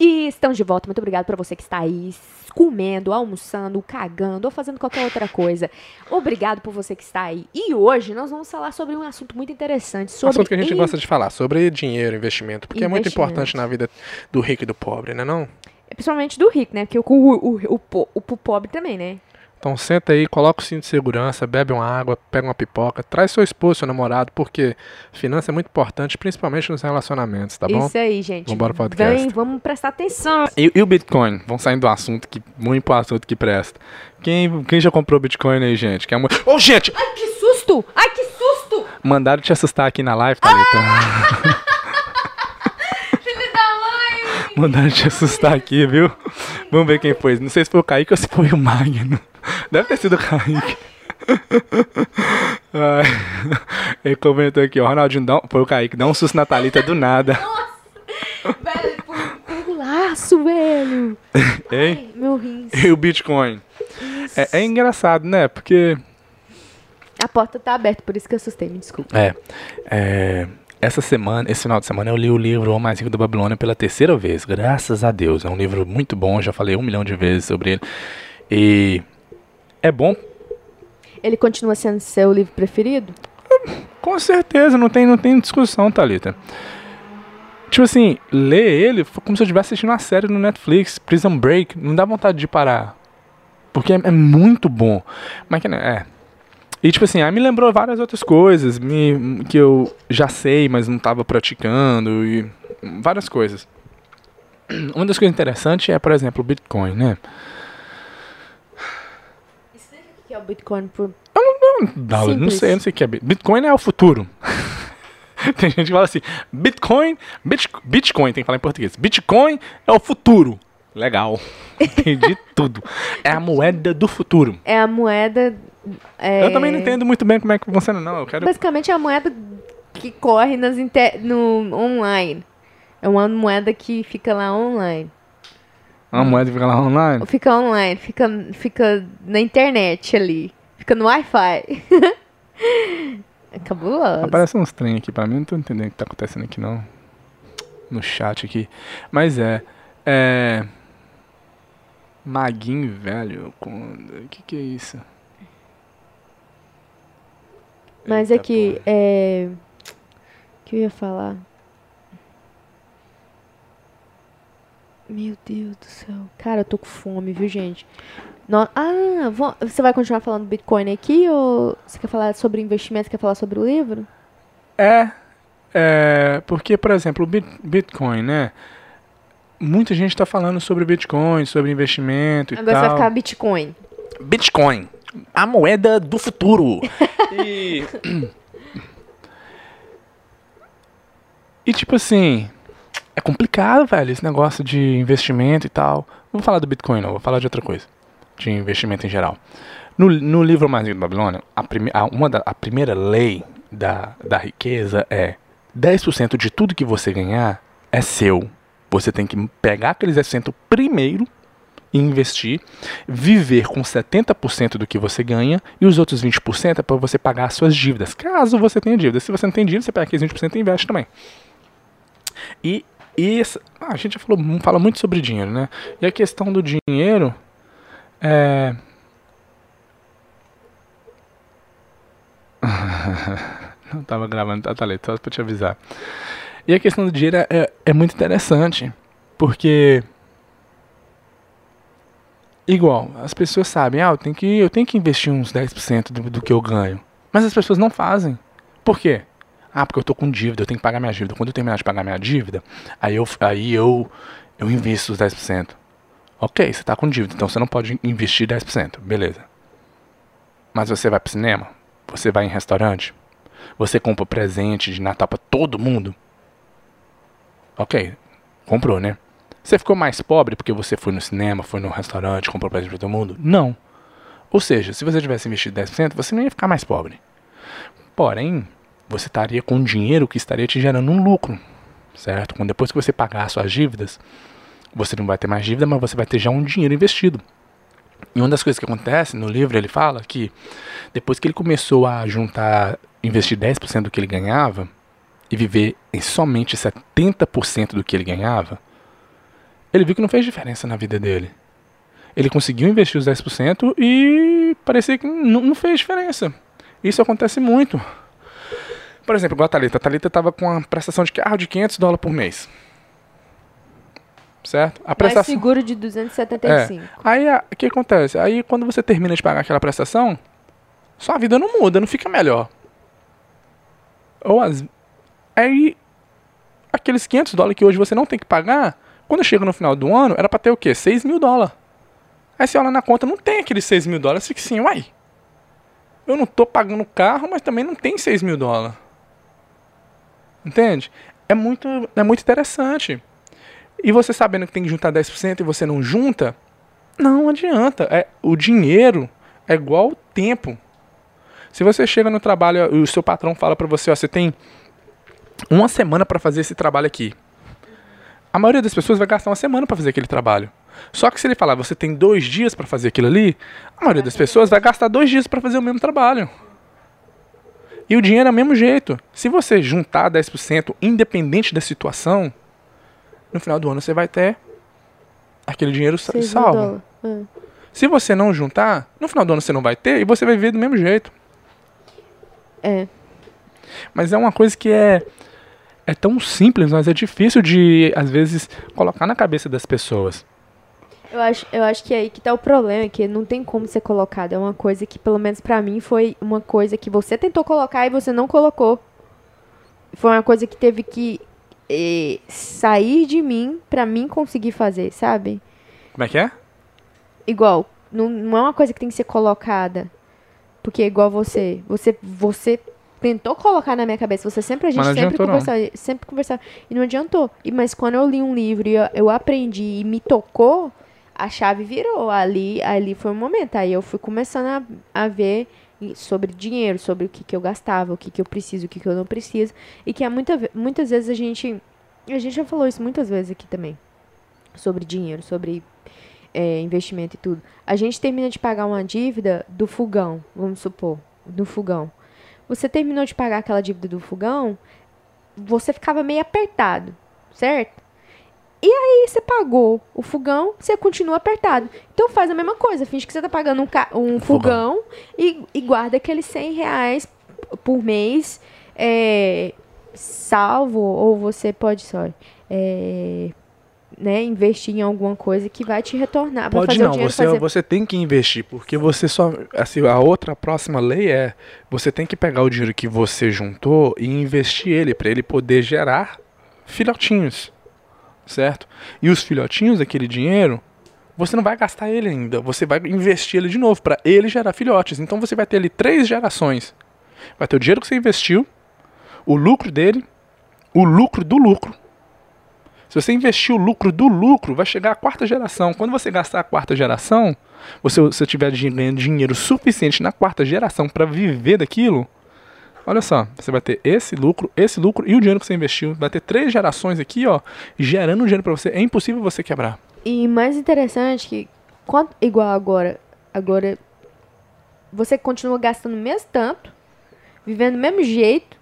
E estamos de volta. Muito obrigado para você que está aí comendo, almoçando, cagando ou fazendo qualquer outra coisa. Obrigado por você que está aí. E hoje nós vamos falar sobre um assunto muito interessante. Sobre assunto que a gente in- gosta de falar, sobre dinheiro, investimento, porque é muito Investimento. importante na vida do rico e do pobre, né não? Principalmente do rico, né? Porque o, o, o, o, o pobre também, né? Então senta aí, coloca o cinto de segurança, bebe uma água, pega uma pipoca, traz seu esposo, seu namorado, porque finança é muito importante, principalmente nos relacionamentos, tá bom? Isso aí, gente. Vambora pro podcast. Vem, vamos prestar atenção. E, e o Bitcoin? Vamos saindo do assunto que muito pro assunto que presta. Quem, quem já comprou Bitcoin aí, gente? Que é uma... Ô, gente! Ai, que susto! Ai, que susto! Mandaram te assustar aqui na live, Thalita. Da mãe! Mandaram te assustar aqui, viu? Vamos ver quem foi. Não sei se foi o Kaique ou se foi o Magno. Deve ter sido o Kaique. Ai. Ele comentou aqui, ó. Ronaldinho, dá, um- foi o Kaique. Dá um susto na Thalita do nada. Velho, por, por laço, velho. Hein? Ai, meu rins. E o Bitcoin? É, é engraçado, né? Porque. A porta tá aberta, por isso que eu assustei, me desculpa. É, é, essa semana, esse final de semana, eu li o livro O Mais Rico da Babilônia pela terceira vez, graças a Deus. É um livro muito bom, já falei um milhão de vezes sobre ele. E é bom, Ele continua sendo seu livro preferido? com certeza, não tem, não tem discussão, Thalita. Tipo assim, ler ele foi como se eu estivesse assistindo uma série no Netflix, Prison Break, não dá vontade de parar. Porque é, é muito bom. Mas que é. E tipo assim, aí me lembrou várias outras coisas me, que eu já sei, mas não estava praticando e várias coisas. Uma das coisas interessantes é, por exemplo, o Bitcoin, né? É o Bitcoin por... Não, não Simples. sei, eu não sei o que é. Bit- Bitcoin é o futuro. tem gente que fala assim, Bitcoin, Bit- Bitcoin, tem que falar em português. Bitcoin é o futuro. Legal. Entendi tudo. É a moeda do futuro. É a moeda... é, Eu também não entendo muito bem como é que funciona, não. Eu quero. Basicamente é a moeda que corre nas inter... no online. É uma moeda que fica lá online. A moeda que fica lá online. Fica online, fica, fica na internet ali. Fica no Wi-Fi. é cabuloso. Aparece uns trem aqui pra mim, não tô entendendo o que tá acontecendo aqui, não. No chat aqui. Mas é. É. Maguinho velho. O que que é isso? Mas Eita, aqui, porra. é. O que eu ia falar? Meu Deus do céu. Cara, eu tô com fome, viu, gente? No- Ah, vo- você vai continuar falando Bitcoin aqui ou você quer falar sobre investimento? Quer falar sobre o livro? É, é, porque, por exemplo, o Bit- Bitcoin, né? Muita gente está falando sobre Bitcoin, sobre investimento e Agora você vai tal. ficar Bitcoin. Bitcoin, a moeda do futuro. e... e tipo assim, é complicado, velho, esse negócio de investimento e tal. Vou falar do Bitcoin, não, vou falar de outra coisa, de investimento em geral. No, no livro Rico da Babilônia, a, prime, a, uma da, a primeira lei da, da riqueza é 10% de tudo que você ganhar é seu. Você tem que pegar aqueles 10% primeiro e investir, viver com 70% do que você ganha e os outros 20% é para você pagar as suas dívidas. Caso você tenha dívida. Se você não tem dívida, você pega aqueles 20% e investe também. E, e ah, a gente já falou, fala muito sobre dinheiro, né? E a questão do dinheiro é. Não tava gravando, tá, tá ali, só pra te avisar. E a questão do dinheiro é, é muito interessante, porque igual, as pessoas sabem, ah, eu tenho que, eu tenho que investir uns 10% do, do que eu ganho. Mas as pessoas não fazem. Por quê? Ah, porque eu tô com dívida, eu tenho que pagar minha dívida. Quando eu terminar de pagar minha dívida, aí eu, aí eu, eu invisto os 10%. Ok, você tá com dívida, então você não pode investir 10%, beleza. Mas você vai pro cinema? Você vai em restaurante? Você compra presente de Natal pra todo mundo? Ok, comprou, né? Você ficou mais pobre porque você foi no cinema, foi no restaurante, comprou presente pra todo mundo? Não. Ou seja, se você tivesse investido 10%, você não ia ficar mais pobre. Porém, você estaria com dinheiro que estaria te gerando um lucro, certo? Quando depois que você pagar suas dívidas, você não vai ter mais dívida, mas você vai ter já um dinheiro investido. E uma das coisas que acontece no livro, ele fala que depois que ele começou a juntar, investir 10% do que ele ganhava e viver em somente 70% do que ele ganhava, ele viu que não fez diferença na vida dele. Ele conseguiu investir os 10% e parecia que não, não fez diferença. Isso acontece muito. Por exemplo, igual a Thalita. A Thalita estava com uma prestação de carro de 500 dólares por mês. Certo? A Mais seguro de 275. É. Aí, o que acontece? Aí, quando você termina de pagar aquela prestação, sua vida não muda, não fica melhor. Ou as... Aí, aqueles 500 dólares que hoje você não tem que pagar, quando chega no final do ano, era para ter o quê? 6 mil dólares. Aí você olha na conta, não tem aqueles 6 mil dólares, fica assim, uai. Eu não tô pagando o carro, mas também não tem 6 mil dólares. Entende? É muito, é muito interessante. E você sabendo que tem que juntar 10% e você não junta, não adianta. É, o dinheiro é igual ao tempo. Se você chega no trabalho e o seu patrão fala para você, ó, você tem uma semana para fazer esse trabalho aqui. A maioria das pessoas vai gastar uma semana para fazer aquele trabalho. Só que se ele falar, você tem dois dias para fazer aquilo ali, a maioria das pessoas vai gastar dois dias para fazer o mesmo trabalho. E o dinheiro é o mesmo jeito. Se você juntar 10%, independente da situação, no final do ano você vai ter aquele dinheiro salvo. É. Se você não juntar, no final do ano você não vai ter e você vai viver do mesmo jeito. É. Mas é uma coisa que é é tão simples, mas é difícil de às vezes colocar na cabeça das pessoas. Eu acho, eu acho que é aí que tá o problema, que não tem como ser colocado. É uma coisa que, pelo menos para mim, foi uma coisa que você tentou colocar e você não colocou. Foi uma coisa que teve que eh, sair de mim para mim conseguir fazer, sabe? Como é que é? Igual, não, não é uma coisa que tem que ser colocada. Porque é igual você. Você, você tentou colocar na minha cabeça. Você sempre, a gente sempre conversava, sempre conversava. E não adiantou. E, mas quando eu li um livro e eu, eu aprendi e me tocou, a chave virou. Ali, ali foi o momento. Aí eu fui começando a, a ver sobre dinheiro, sobre o que, que eu gastava, o que, que eu preciso, o que, que eu não preciso. E que é muita, muitas vezes a gente. A gente já falou isso muitas vezes aqui também. Sobre dinheiro, sobre é, investimento e tudo. A gente termina de pagar uma dívida do fogão, vamos supor, do fogão. Você terminou de pagar aquela dívida do fogão, você ficava meio apertado, certo? E aí você pagou o fogão, você continua apertado. Então faz a mesma coisa, finge que você tá pagando um, um fogão, E, e, guarda aqueles 100 reais por mês é, salvo, ou você pode só é, né, investir em alguma coisa que vai te retornar. Pode fazer não, você, fazer... você tem que investir, porque você só. Assim, a outra a próxima lei é você tem que pegar o dinheiro que você juntou e investir ele, para ele poder gerar filhotinhos certo? E os filhotinhos daquele dinheiro, você não vai gastar ele ainda, você vai investir ele de novo para ele gerar filhotes. Então você vai ter ali três gerações. Vai ter o dinheiro que você investiu, o lucro dele, o lucro do lucro. Se você investir o lucro do lucro, vai chegar a quarta geração. Quando você gastar a quarta geração, você, se você tiver ganhando dinheiro suficiente na quarta geração para viver daquilo, Olha só, você vai ter esse lucro, esse lucro e o dinheiro que você investiu. Vai ter três gerações aqui, ó, gerando dinheiro para você. É impossível você quebrar. E mais interessante que, quanto, igual agora, agora você continua gastando o mesmo tanto, vivendo do mesmo jeito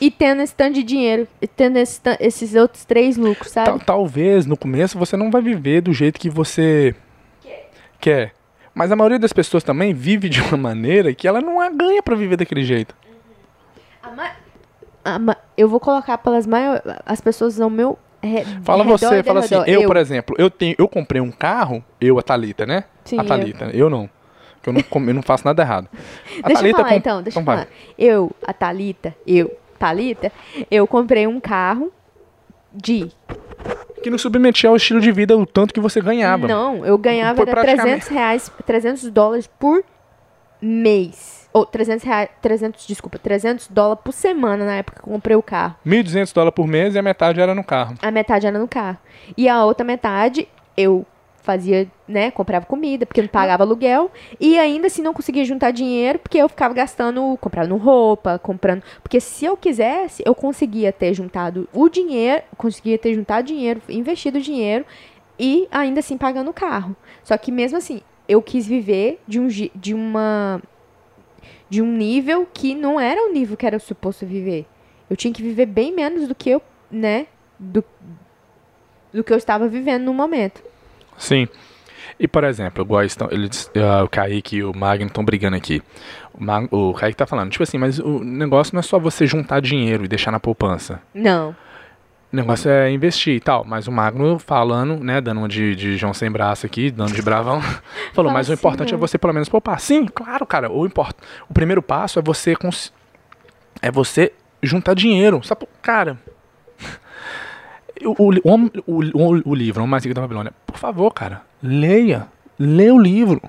e tendo esse tanto de dinheiro, e tendo esse, esses outros três lucros, sabe? Tal, talvez no começo você não vai viver do jeito que você quer. quer. Mas a maioria das pessoas também vive de uma maneira que ela não ganha para viver daquele jeito. Ma... Eu vou colocar pelas maiores. As pessoas ao meu. Re... Fala você, fala assim, eu, eu, por exemplo, eu tenho, eu comprei um carro, eu, a Thalita, né? Sim, a Thalita, eu, eu não. Que eu não, eu não faço nada errado. A deixa Thalita eu falar, comp... então, deixa então, eu falar. Eu, a Thalita, eu, Thalita, eu comprei um carro de que não submetia ao estilo de vida o tanto que você ganhava. Não, eu ganhava praticamente... 300 reais, 300 dólares por mês. Ou 300 reais, 300, desculpa, 300 dólares por semana na época que eu comprei o carro. 1.200 dólares por mês e a metade era no carro. A metade era no carro. E a outra metade eu fazia, né, comprava comida, porque não pagava aluguel, e ainda assim não conseguia juntar dinheiro, porque eu ficava gastando, comprando roupa, comprando, porque se eu quisesse, eu conseguia ter juntado o dinheiro, conseguia ter juntado dinheiro, investido dinheiro e ainda assim pagando o carro. Só que mesmo assim, eu quis viver de um de uma de um nível que não era o nível que era suposto viver. Eu tinha que viver bem menos do que eu, né? Do, do que eu estava vivendo no momento. Sim. E, por exemplo, igual estão, eles, uh, o Kaique e o Magno estão brigando aqui. O, Mag, o Kaique tá falando, tipo assim, mas o negócio não é só você juntar dinheiro e deixar na poupança. Não. O negócio é investir e tal. Mas o Magno falando, né, dando uma de, de João sem braço aqui, dando de bravão, falou, mas o importante é você pelo menos poupar. Sim, claro, cara. O, import, o primeiro passo é você cons, é você juntar dinheiro. Sabe, cara, o, o, o, o, livro, O Mais Rico da Babilônia, por favor, cara, leia. Leia o livro.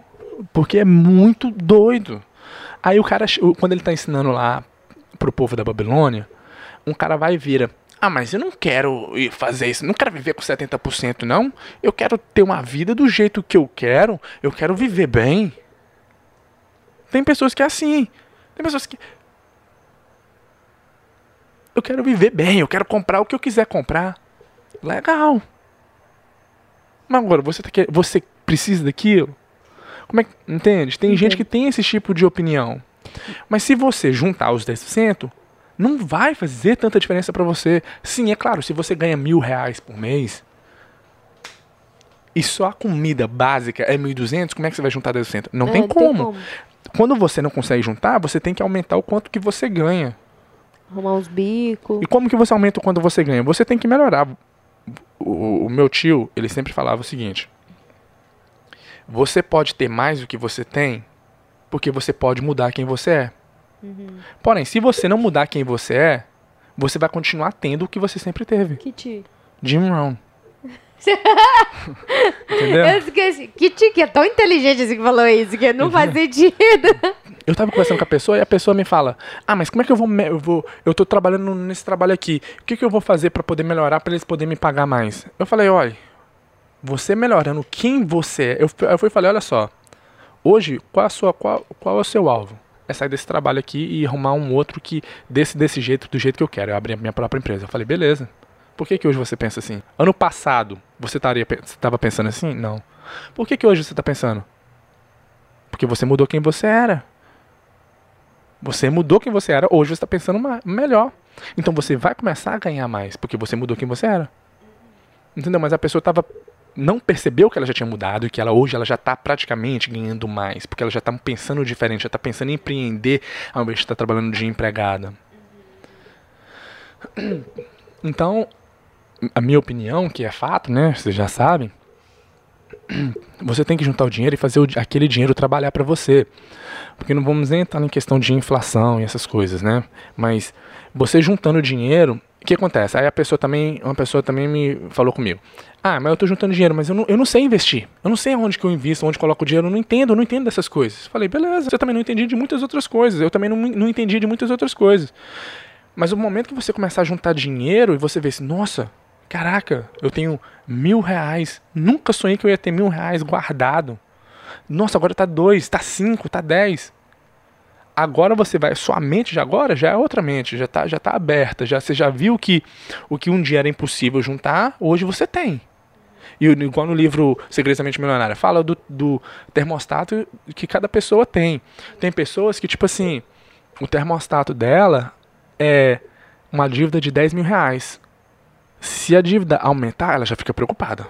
Porque é muito doido. Aí o cara, quando ele tá ensinando lá pro povo da Babilônia, um cara vai e vira. Ah, mas eu não quero fazer isso, não quero viver com 70%, não. Eu quero ter uma vida do jeito que eu quero, eu quero viver bem. Tem pessoas que é assim. Tem pessoas que. Eu quero viver bem, eu quero comprar o que eu quiser comprar. Legal. Mas agora, você, tá, você precisa daquilo? Como é que. Entende? Tem gente que tem esse tipo de opinião. Mas se você juntar os 10%, não vai fazer tanta diferença para você. Sim, é claro, se você ganha mil reais por mês e só a comida básica é 1.200, como é que você vai juntar 10%? Não, é, tem, como. tem como. Quando você não consegue juntar, você tem que aumentar o quanto que você ganha. Arrumar uns bicos. E como que você aumenta o quanto você ganha? Você tem que melhorar o, o meu tio, ele sempre falava o seguinte: você pode ter mais do que você tem, porque você pode mudar quem você é. Uhum. Porém, se você não mudar quem você é, você vai continuar tendo o que você sempre teve. Tio? Jim Rohn. Entendeu? Eu esqueci. Que tio que é tão inteligente assim que falou isso, que não faz sentido. Eu tava conversando com a pessoa e a pessoa me fala: Ah, mas como é que eu vou. Eu, vou, eu tô trabalhando nesse trabalho aqui. O que, que eu vou fazer para poder melhorar, para eles poderem me pagar mais? Eu falei: Olha, você melhorando quem você é. Eu, eu fui e falei: Olha só. Hoje, qual, a sua, qual, qual é o seu alvo? É sair desse trabalho aqui e arrumar um outro que desse desse jeito, do jeito que eu quero. Eu abrir a minha própria empresa. Eu falei: Beleza. Por que, que hoje você pensa assim? Ano passado, você estava pensando assim? Não. Por que, que hoje você está pensando? Porque você mudou quem você era. Você mudou quem você era, hoje você está pensando melhor. Então você vai começar a ganhar mais, porque você mudou quem você era. Entendeu? Mas a pessoa tava, não percebeu que ela já tinha mudado e que ela hoje ela já está praticamente ganhando mais, porque ela já está pensando diferente, já está pensando em empreender ao invés de estar tá trabalhando de empregada. Então, a minha opinião, que é fato, né? Vocês já sabem. Você tem que juntar o dinheiro e fazer o, aquele dinheiro trabalhar para você. Porque não vamos entrar em questão de inflação e essas coisas, né? Mas você juntando dinheiro, o que acontece? Aí a pessoa também, uma pessoa também me falou comigo. Ah, mas eu estou juntando dinheiro, mas eu não, eu não sei investir. Eu não sei onde que eu invisto, onde coloco o dinheiro, eu não entendo, eu não entendo dessas coisas. Falei, beleza, você também não entendi de muitas outras coisas. Eu também não, não entendi de muitas outras coisas. Mas o momento que você começar a juntar dinheiro e você vê assim, nossa, caraca, eu tenho mil reais. Nunca sonhei que eu ia ter mil reais guardado. Nossa, agora tá dois, tá cinco, tá dez. Agora você vai, sua mente de agora já é outra mente, já tá, já tá aberta, já você já viu que o que um dia era impossível juntar, hoje você tem. E igual no livro Segredos da Mente Milionária, fala do, do termostato que cada pessoa tem. Tem pessoas que, tipo assim, o termostato dela é uma dívida de 10 mil reais. Se a dívida aumentar, ela já fica preocupada.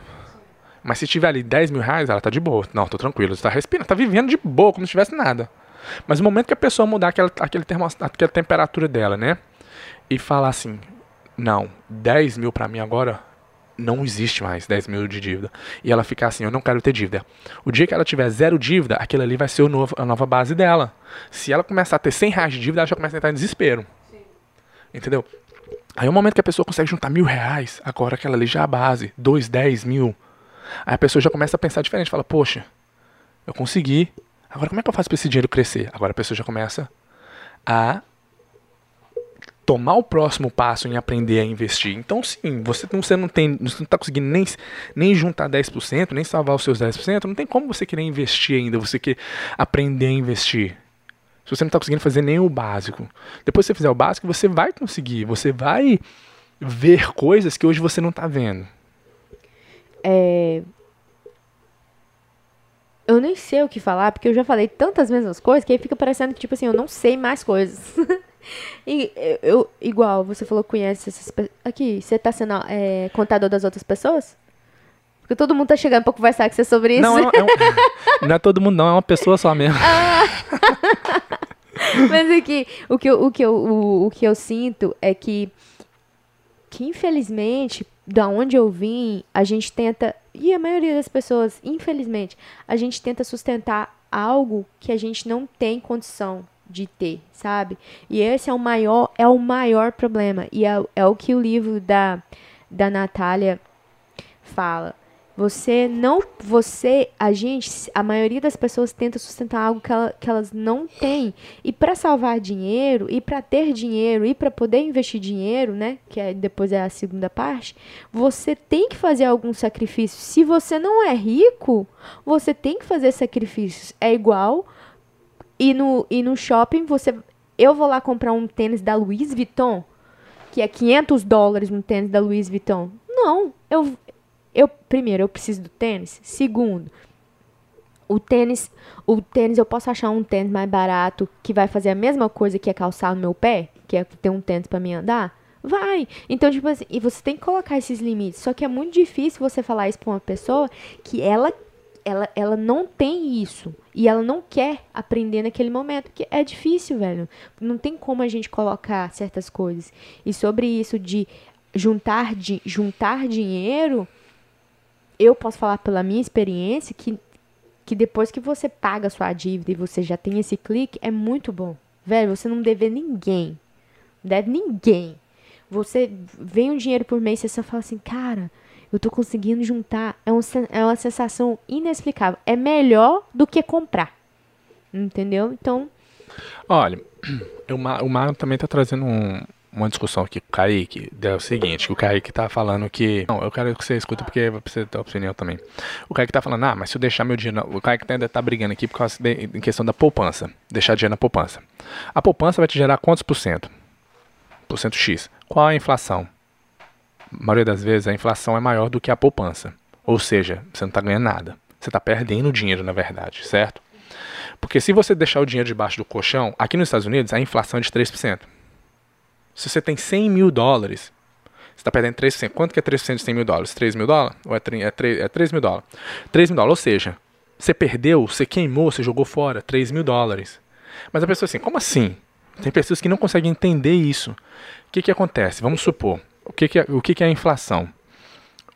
Mas se tiver ali 10 mil reais, ela tá de boa. Não, tô tranquilo. Você tá respirando, tá vivendo de boa, como se tivesse nada. Mas no momento que a pessoa mudar aquela, aquele termostato, aquela temperatura dela, né? E falar assim, não, 10 mil pra mim agora não existe mais 10 mil de dívida. E ela ficar assim, eu não quero ter dívida. O dia que ela tiver zero dívida, aquilo ali vai ser novo, a nova base dela. Se ela começar a ter 100 reais de dívida, ela já começa a entrar em desespero. Sim. Entendeu? Aí o momento que a pessoa consegue juntar mil reais, agora aquela ali já é a base, dois, dez mil, Aí a pessoa já começa a pensar diferente, fala, poxa, eu consegui. Agora como é que eu faço para esse dinheiro crescer? Agora a pessoa já começa a tomar o próximo passo em aprender a investir. Então, sim, você não, você não tem, você não está conseguindo nem, nem juntar 10%, nem salvar os seus 10%, não tem como você querer investir ainda, você quer aprender a investir. Se você não está conseguindo fazer nem o básico. Depois que você fizer o básico, você vai conseguir, você vai ver coisas que hoje você não está vendo. É... Eu nem sei o que falar, porque eu já falei tantas mesmas coisas que aí fica parecendo que, tipo assim, eu não sei mais coisas. e, eu, igual, você falou que conhece essas pessoas. Aqui, você tá sendo é, contador das outras pessoas? Porque todo mundo tá chegando pra conversar com você sobre isso. Não, é, é um, não é todo mundo, não, é uma pessoa só mesmo. Ah. Mas aqui, o que, eu, o, que eu, o, o que eu sinto é que, que, infelizmente, da onde eu vim, a gente tenta, e a maioria das pessoas, infelizmente, a gente tenta sustentar algo que a gente não tem condição de ter, sabe? E esse é o maior, é o maior problema. E é, é o que o livro da, da Natália fala. Você não, você, a gente, a maioria das pessoas tenta sustentar algo que, ela, que elas não têm. E para salvar dinheiro, e para ter dinheiro, e para poder investir dinheiro, né, que é, depois é a segunda parte, você tem que fazer algum sacrifício. Se você não é rico, você tem que fazer sacrifícios. É igual e no, e no shopping você eu vou lá comprar um tênis da Louis Vuitton, que é 500 dólares um tênis da Louis Vuitton. Não, eu, eu primeiro eu preciso do tênis. Segundo, o tênis, o tênis eu posso achar um tênis mais barato que vai fazer a mesma coisa que é calçar no meu pé, que é ter um tênis para mim andar. Vai. Então, tipo assim, e você tem que colocar esses limites. Só que é muito difícil você falar isso pra uma pessoa que ela ela, ela não tem isso. E ela não quer aprender naquele momento. Que é difícil, velho. Não tem como a gente colocar certas coisas. E sobre isso de juntar, de, juntar dinheiro, eu posso falar pela minha experiência que, que depois que você paga a sua dívida e você já tem esse clique, é muito bom. Velho, você não deve ninguém. Deve ninguém. Você vem um dinheiro por mês e você só fala assim, cara, eu tô conseguindo juntar. É, um, é uma sensação inexplicável. É melhor do que comprar. Entendeu? Então. Olha, o, Mário também tá trazendo um, uma discussão aqui com o Kaique, é o seguinte, que o Kaique tá falando que... Não, eu quero que você escuta porque você ter opinião também. O Kaique tá falando, ah, mas se eu deixar meu dinheiro... O Kaique ainda tá brigando aqui por causa de, em questão da poupança. Deixar dinheiro na poupança. A poupança vai te gerar quantos por cento? Por cento X. Qual a inflação? Maioria das vezes a inflação é maior do que a poupança. Ou seja, você não está ganhando nada. Você está perdendo dinheiro, na verdade, certo? Porque se você deixar o dinheiro debaixo do colchão, aqui nos Estados Unidos a inflação é de 3%. Se você tem 100 mil dólares, você está perdendo 3%. Quanto que é 3% de 100 mil dólares? 3 mil dólares? Ou é 3, é 3, é 3 mil dólares? 3 mil dólares, ou seja, você perdeu, você queimou, você jogou fora 3 mil dólares. Mas a pessoa assim, como assim? Tem pessoas que não conseguem entender isso. O que, que acontece? Vamos supor, o que, que, é, o que, que é a inflação?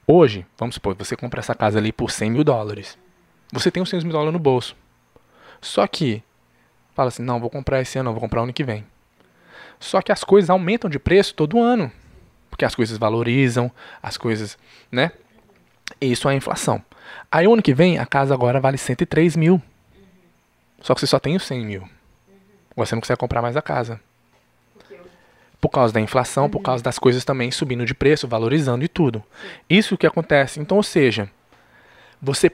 Hoje, vamos supor, você compra essa casa ali por 100 mil dólares. Você tem os 100 mil dólares no bolso. Só que, fala assim, não, vou comprar esse ano, vou comprar ano que vem. Só que as coisas aumentam de preço todo ano. Porque as coisas valorizam, as coisas, né? Isso é a inflação. Aí ano que vem, a casa agora vale 103 mil. Só que você só tem os 100 mil. Você não consegue comprar mais a casa por causa da inflação, por causa das coisas também subindo de preço, valorizando e tudo. Isso que acontece. Então, ou seja, você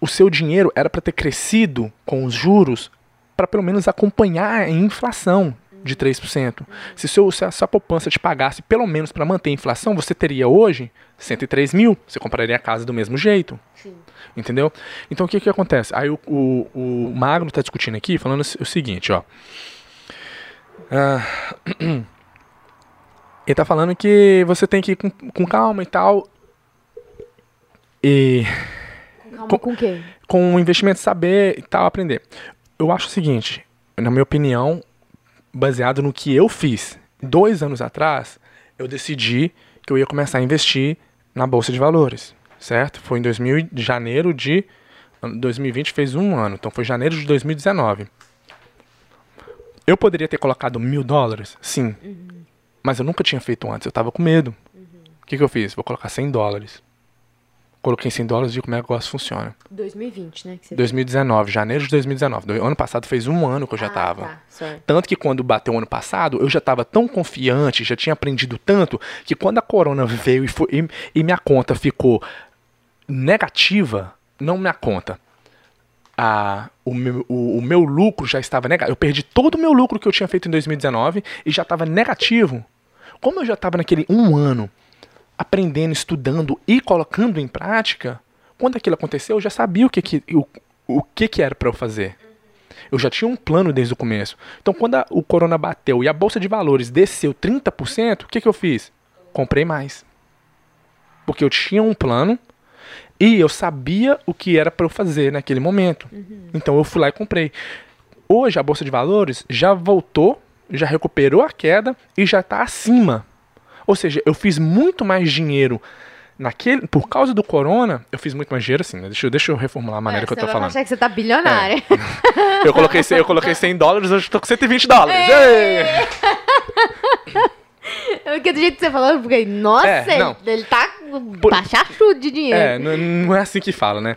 o seu dinheiro era para ter crescido com os juros para pelo menos acompanhar a inflação de 3%. Se, seu, se a sua poupança te pagasse pelo menos para manter a inflação, você teria hoje 103 mil. Você compraria a casa do mesmo jeito. Sim. Entendeu? Então o que, que acontece? Aí o, o, o Magno está discutindo aqui, falando o seguinte, ó. Ah, ele tá falando que você tem que ir com, com calma e tal. E. Com calma com, com quê? Com o investimento, saber e tal, aprender. Eu acho o seguinte, na minha opinião, baseado no que eu fiz. Dois anos atrás, eu decidi que eu ia começar a investir na Bolsa de Valores, certo? Foi em 2000, janeiro de 2020, fez um ano, então foi janeiro de 2019. Eu poderia ter colocado mil dólares? Sim. Uhum. Mas eu nunca tinha feito antes, eu estava com medo. O uhum. que, que eu fiz? Vou colocar 100 dólares. Coloquei 100 dólares e vi como é que o negócio funciona. 2020, né? 2019, janeiro de 2019. Do ano passado fez um ano que eu já. Ah, tá, tanto que quando bateu o ano passado, eu já estava tão confiante, já tinha aprendido tanto, que quando a corona veio e, foi, e, e minha conta ficou negativa, não minha conta, a, o, meu, o, o, meu lucro já estava negativo. Eu perdi todo o meu lucro que eu tinha feito em 2019 e já estava negativo. Como eu já estava naquele um ano aprendendo, estudando e colocando em prática, quando aquilo aconteceu, eu já sabia o que, que, o, o que, que era para eu fazer. Eu já tinha um plano desde o começo. Então, quando a, o corona bateu e a bolsa de valores desceu 30%, o que, que eu fiz? Comprei mais. Porque eu tinha um plano e eu sabia o que era para eu fazer naquele momento. Uhum. Então, eu fui lá e comprei. Hoje, a bolsa de valores já voltou, já recuperou a queda e já está acima. Ou seja, eu fiz muito mais dinheiro naquele, por causa do corona, eu fiz muito mais dinheiro assim, né? Deixa, eu, deixa eu reformular a maneira é, que eu tô falando. Você que você tá bilionário. É. eu, coloquei, eu coloquei 100 dólares, hoje eu tô com 120 dólares. Porque do jeito que você falou, eu fiquei, nossa, é, ele tá por... baixachudo de dinheiro. É, não, não, é assim que fala, né?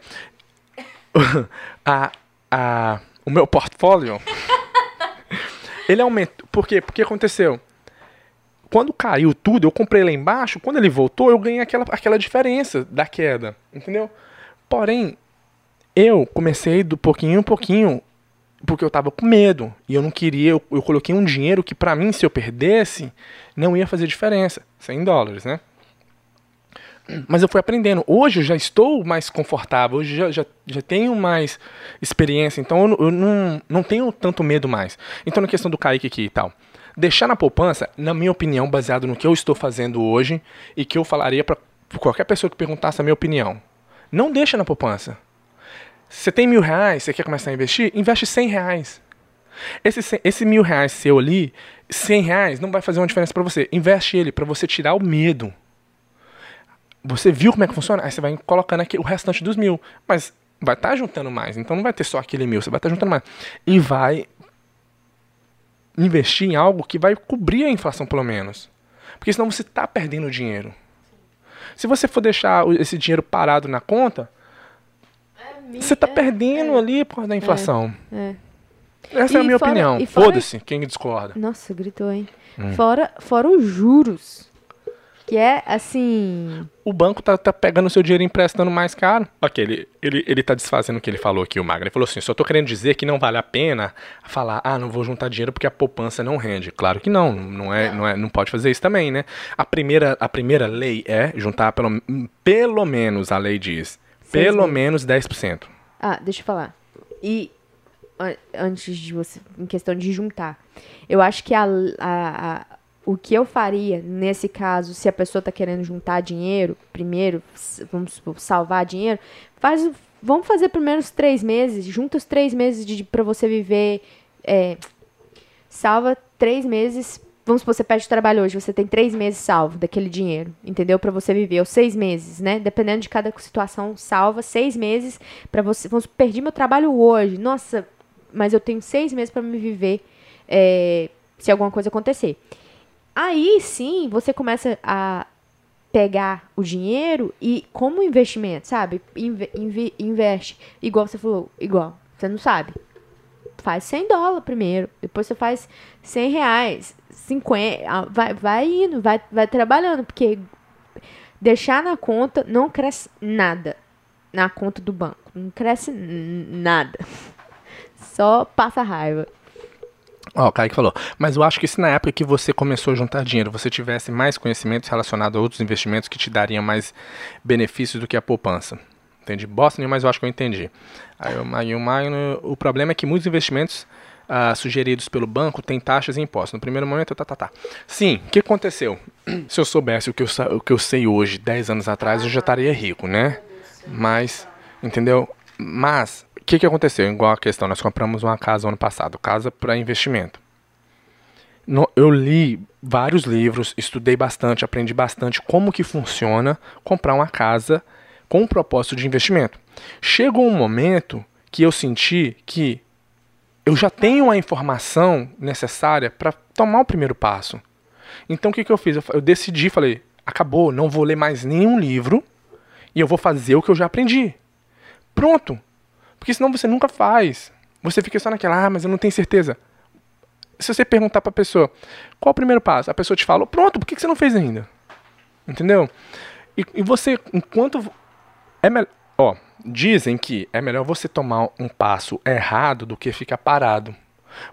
a, a, o meu portfólio, ele aumentou. Por quê? Porque aconteceu quando caiu tudo, eu comprei lá embaixo, quando ele voltou, eu ganhei aquela, aquela diferença da queda, entendeu? Porém, eu comecei do pouquinho em pouquinho, porque eu tava com medo, e eu não queria, eu, eu coloquei um dinheiro que para mim, se eu perdesse, não ia fazer diferença, 100 dólares, né? Mas eu fui aprendendo. Hoje eu já estou mais confortável, hoje já, já, já tenho mais experiência, então eu, eu não, não tenho tanto medo mais. Então, na questão do Kaique aqui e tal, Deixar na poupança, na minha opinião, baseado no que eu estou fazendo hoje e que eu falaria para qualquer pessoa que perguntasse a minha opinião. Não deixa na poupança. Você tem mil reais, você quer começar a investir? Investe cem reais. Esse, esse mil reais seu ali, cem reais, não vai fazer uma diferença para você. Investe ele para você tirar o medo. Você viu como é que funciona? Aí você vai colocando aqui o restante dos mil. Mas vai estar tá juntando mais. Então não vai ter só aquele mil, você vai estar tá juntando mais. E vai investir em algo que vai cobrir a inflação, pelo menos. Porque senão você está perdendo dinheiro. Se você for deixar esse dinheiro parado na conta, é, você está é, perdendo é, ali por causa da inflação. É, é. Essa e é a minha fora, opinião. Foda-se quem discorda. Nossa, gritou, hein? Hum. Fora, fora os juros. Que é assim. O banco tá, tá pegando seu dinheiro e emprestando mais caro. Ok, ele, ele, ele tá desfazendo o que ele falou aqui, o Magno. Ele falou assim: só tô querendo dizer que não vale a pena falar, ah, não vou juntar dinheiro porque a poupança não rende. Claro que não, não é, não, é, não pode fazer isso também, né? A primeira, a primeira lei é juntar pelo, pelo menos, a lei diz, pelo menos 10%. Ah, deixa eu falar. E antes de você, em questão de juntar, eu acho que a, a, a o que eu faria nesse caso, se a pessoa está querendo juntar dinheiro, primeiro, vamos salvar dinheiro, faz, vamos fazer primeiro os três meses, junta os três meses para você viver, é, salva três meses, vamos supor, você pede trabalho hoje, você tem três meses salvo daquele dinheiro, entendeu? Para você viver, ou seis meses, né? Dependendo de cada situação, salva seis meses para você, vamos, perdi meu trabalho hoje, nossa, mas eu tenho seis meses para me viver, é, se alguma coisa acontecer. Aí sim você começa a pegar o dinheiro e como investimento, sabe? Inve, investe. Igual você falou, igual. Você não sabe. Faz 100 dólares primeiro. Depois você faz 100 reais. 50. Ah, vai, vai indo, vai, vai trabalhando. Porque deixar na conta não cresce nada. Na conta do banco. Não cresce nada. Só passa raiva. Ó, oh, o Kaique falou. Mas eu acho que se na época que você começou a juntar dinheiro, você tivesse mais conhecimentos relacionados a outros investimentos que te dariam mais benefícios do que a poupança. Entendi bosta nenhuma, mas eu acho que eu entendi. Aí, o, o problema é que muitos investimentos ah, sugeridos pelo banco têm taxas e impostos. No primeiro momento, tá, tá, tá. Sim, o que aconteceu? Se eu soubesse o que eu, o que eu sei hoje, 10 anos atrás, eu já estaria rico, né? Mas, entendeu? Mas, o que, que aconteceu? Igual a questão, nós compramos uma casa ano passado, casa para investimento. No, eu li vários livros, estudei bastante, aprendi bastante como que funciona comprar uma casa com um propósito de investimento. Chegou um momento que eu senti que eu já tenho a informação necessária para tomar o primeiro passo. Então o que, que eu fiz? Eu, eu decidi, falei, acabou, não vou ler mais nenhum livro e eu vou fazer o que eu já aprendi. Pronto. Porque senão você nunca faz. Você fica só naquela, ah, mas eu não tenho certeza. Se você perguntar para a pessoa, qual o primeiro passo? A pessoa te fala, pronto, por que você não fez ainda? Entendeu? E, e você, enquanto. É melhor. Ó, dizem que é melhor você tomar um passo errado do que ficar parado.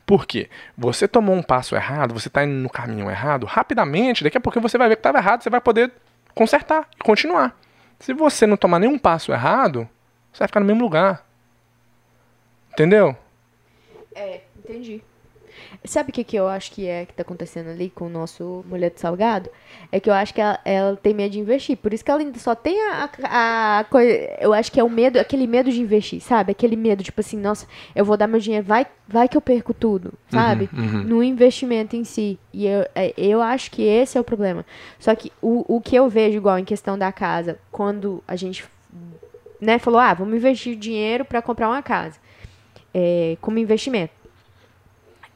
Por quê? Você tomou um passo errado, você está indo no caminho errado, rapidamente, daqui a pouco você vai ver que estava errado, você vai poder consertar e continuar. Se você não tomar nenhum passo errado, você vai ficar no mesmo lugar. Entendeu? É, entendi. Sabe o que, que eu acho que é que tá acontecendo ali com o nosso mulher de salgado? É que eu acho que ela, ela tem medo de investir. Por isso que ela ainda só tem a, a, a coisa. Eu acho que é o medo, aquele medo de investir, sabe? Aquele medo, tipo assim, nossa, eu vou dar meu dinheiro, vai, vai que eu perco tudo, sabe? Uhum, uhum. No investimento em si. E eu, é, eu acho que esse é o problema. Só que o, o que eu vejo, igual em questão da casa, quando a gente né, falou, ah, vamos investir dinheiro para comprar uma casa. É, como investimento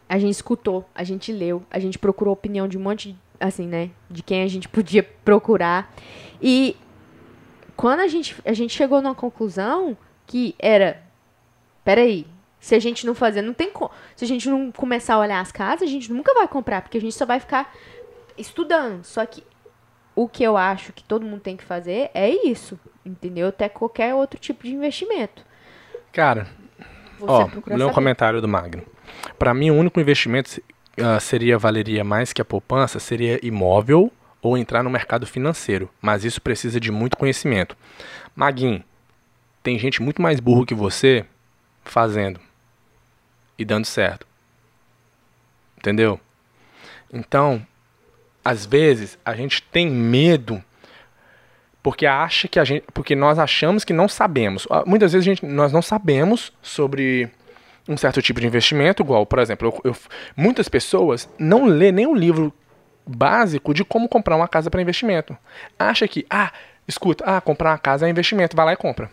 a gente escutou, a gente leu, a gente procurou a opinião de um monte, de, assim, né, de quem a gente podia procurar. E quando a gente, a gente chegou numa conclusão que era, peraí, se a gente não fazer, não tem como, se a gente não começar a olhar as casas, a gente nunca vai comprar, porque a gente só vai ficar estudando. Só que o que eu acho que todo mundo tem que fazer é isso, entendeu? Até qualquer outro tipo de investimento. Cara, Você ó, lê um comentário do Magno. Para mim, o único investimento uh, seria valeria mais que a poupança seria imóvel ou entrar no mercado financeiro, mas isso precisa de muito conhecimento. Maguinho, tem gente muito mais burro que você fazendo e dando certo. Entendeu? Então, às vezes a gente tem medo porque acha que a gente, porque nós achamos que não sabemos. Ah, muitas vezes gente, nós não sabemos sobre um certo tipo de investimento, igual, por exemplo, eu, eu, muitas pessoas não lê nem um livro básico de como comprar uma casa para investimento. Acha que, ah, escuta, ah, comprar uma casa é investimento, vai lá e compra.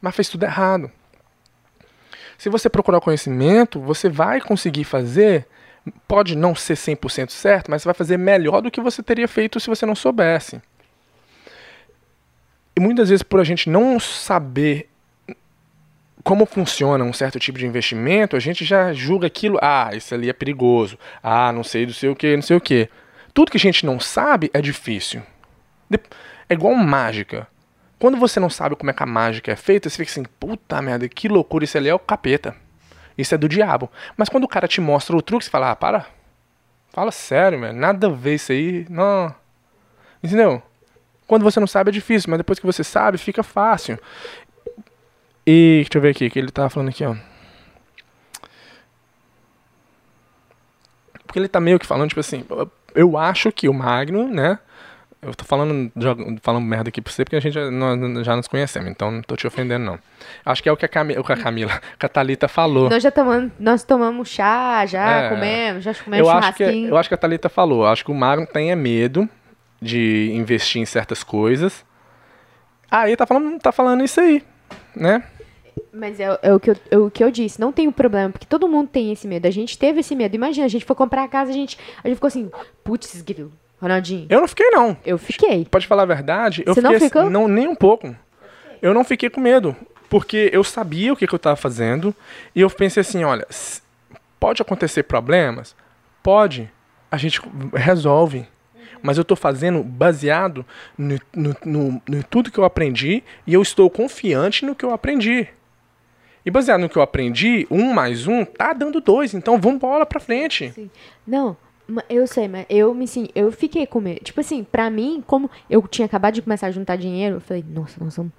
Mas fez tudo errado. Se você procurar conhecimento, você vai conseguir fazer, pode não ser 100% certo, mas você vai fazer melhor do que você teria feito se você não soubesse. E muitas vezes, por a gente não saber como funciona um certo tipo de investimento, a gente já julga aquilo, ah, isso ali é perigoso, ah, não sei do sei o que, não sei o que. Tudo que a gente não sabe é difícil. É igual mágica. Quando você não sabe como é que a mágica é feita, você fica assim, puta merda, que loucura, isso ali é o capeta. Isso é do diabo. Mas quando o cara te mostra o truque, você fala, ah, para. Fala sério, mano, nada a ver isso aí, não. Entendeu? Quando você não sabe é difícil, mas depois que você sabe, fica fácil. E deixa eu ver aqui, que ele tava falando aqui, ó. Porque ele tá meio que falando, tipo assim, eu acho que o Magno, né? Eu tô falando, falando merda aqui pra você porque a gente já, nós já nos conhecemos, então não tô te ofendendo, não. Acho que é o que a, Camila, o que a Camila, que a Thalita falou. Nós já tomamos, nós tomamos chá, já é, comemos, já comemos eu acho que, Eu acho que a Thalita falou, acho que o Magno tem é medo de investir em certas coisas. Aí tá falando, tá falando isso aí né? Mas é, é, o, que eu, é o que eu disse, não tem o problema, porque todo mundo tem esse medo. A gente teve esse medo. Imagina, a gente foi comprar a casa, a gente, a gente ficou assim, putz, grilo, Ronaldinho. Eu não fiquei, não. Eu fiquei. Pode falar a verdade? Eu Você fiquei, não ficou? Assim, não, nem um pouco. Eu não fiquei com medo, porque eu sabia o que, que eu estava fazendo, e eu pensei assim, olha, pode acontecer problemas? Pode. A gente resolve mas eu estou fazendo baseado no, no, no, no, tudo que eu aprendi e eu estou confiante no que eu aprendi. E baseado no que eu aprendi, um mais um tá dando dois, então vamos bola pra frente. Sim. Não, eu sei, mas eu me sim, eu fiquei com medo. Tipo assim, pra mim, como eu tinha acabado de começar a juntar dinheiro, eu falei, nossa, nós vamos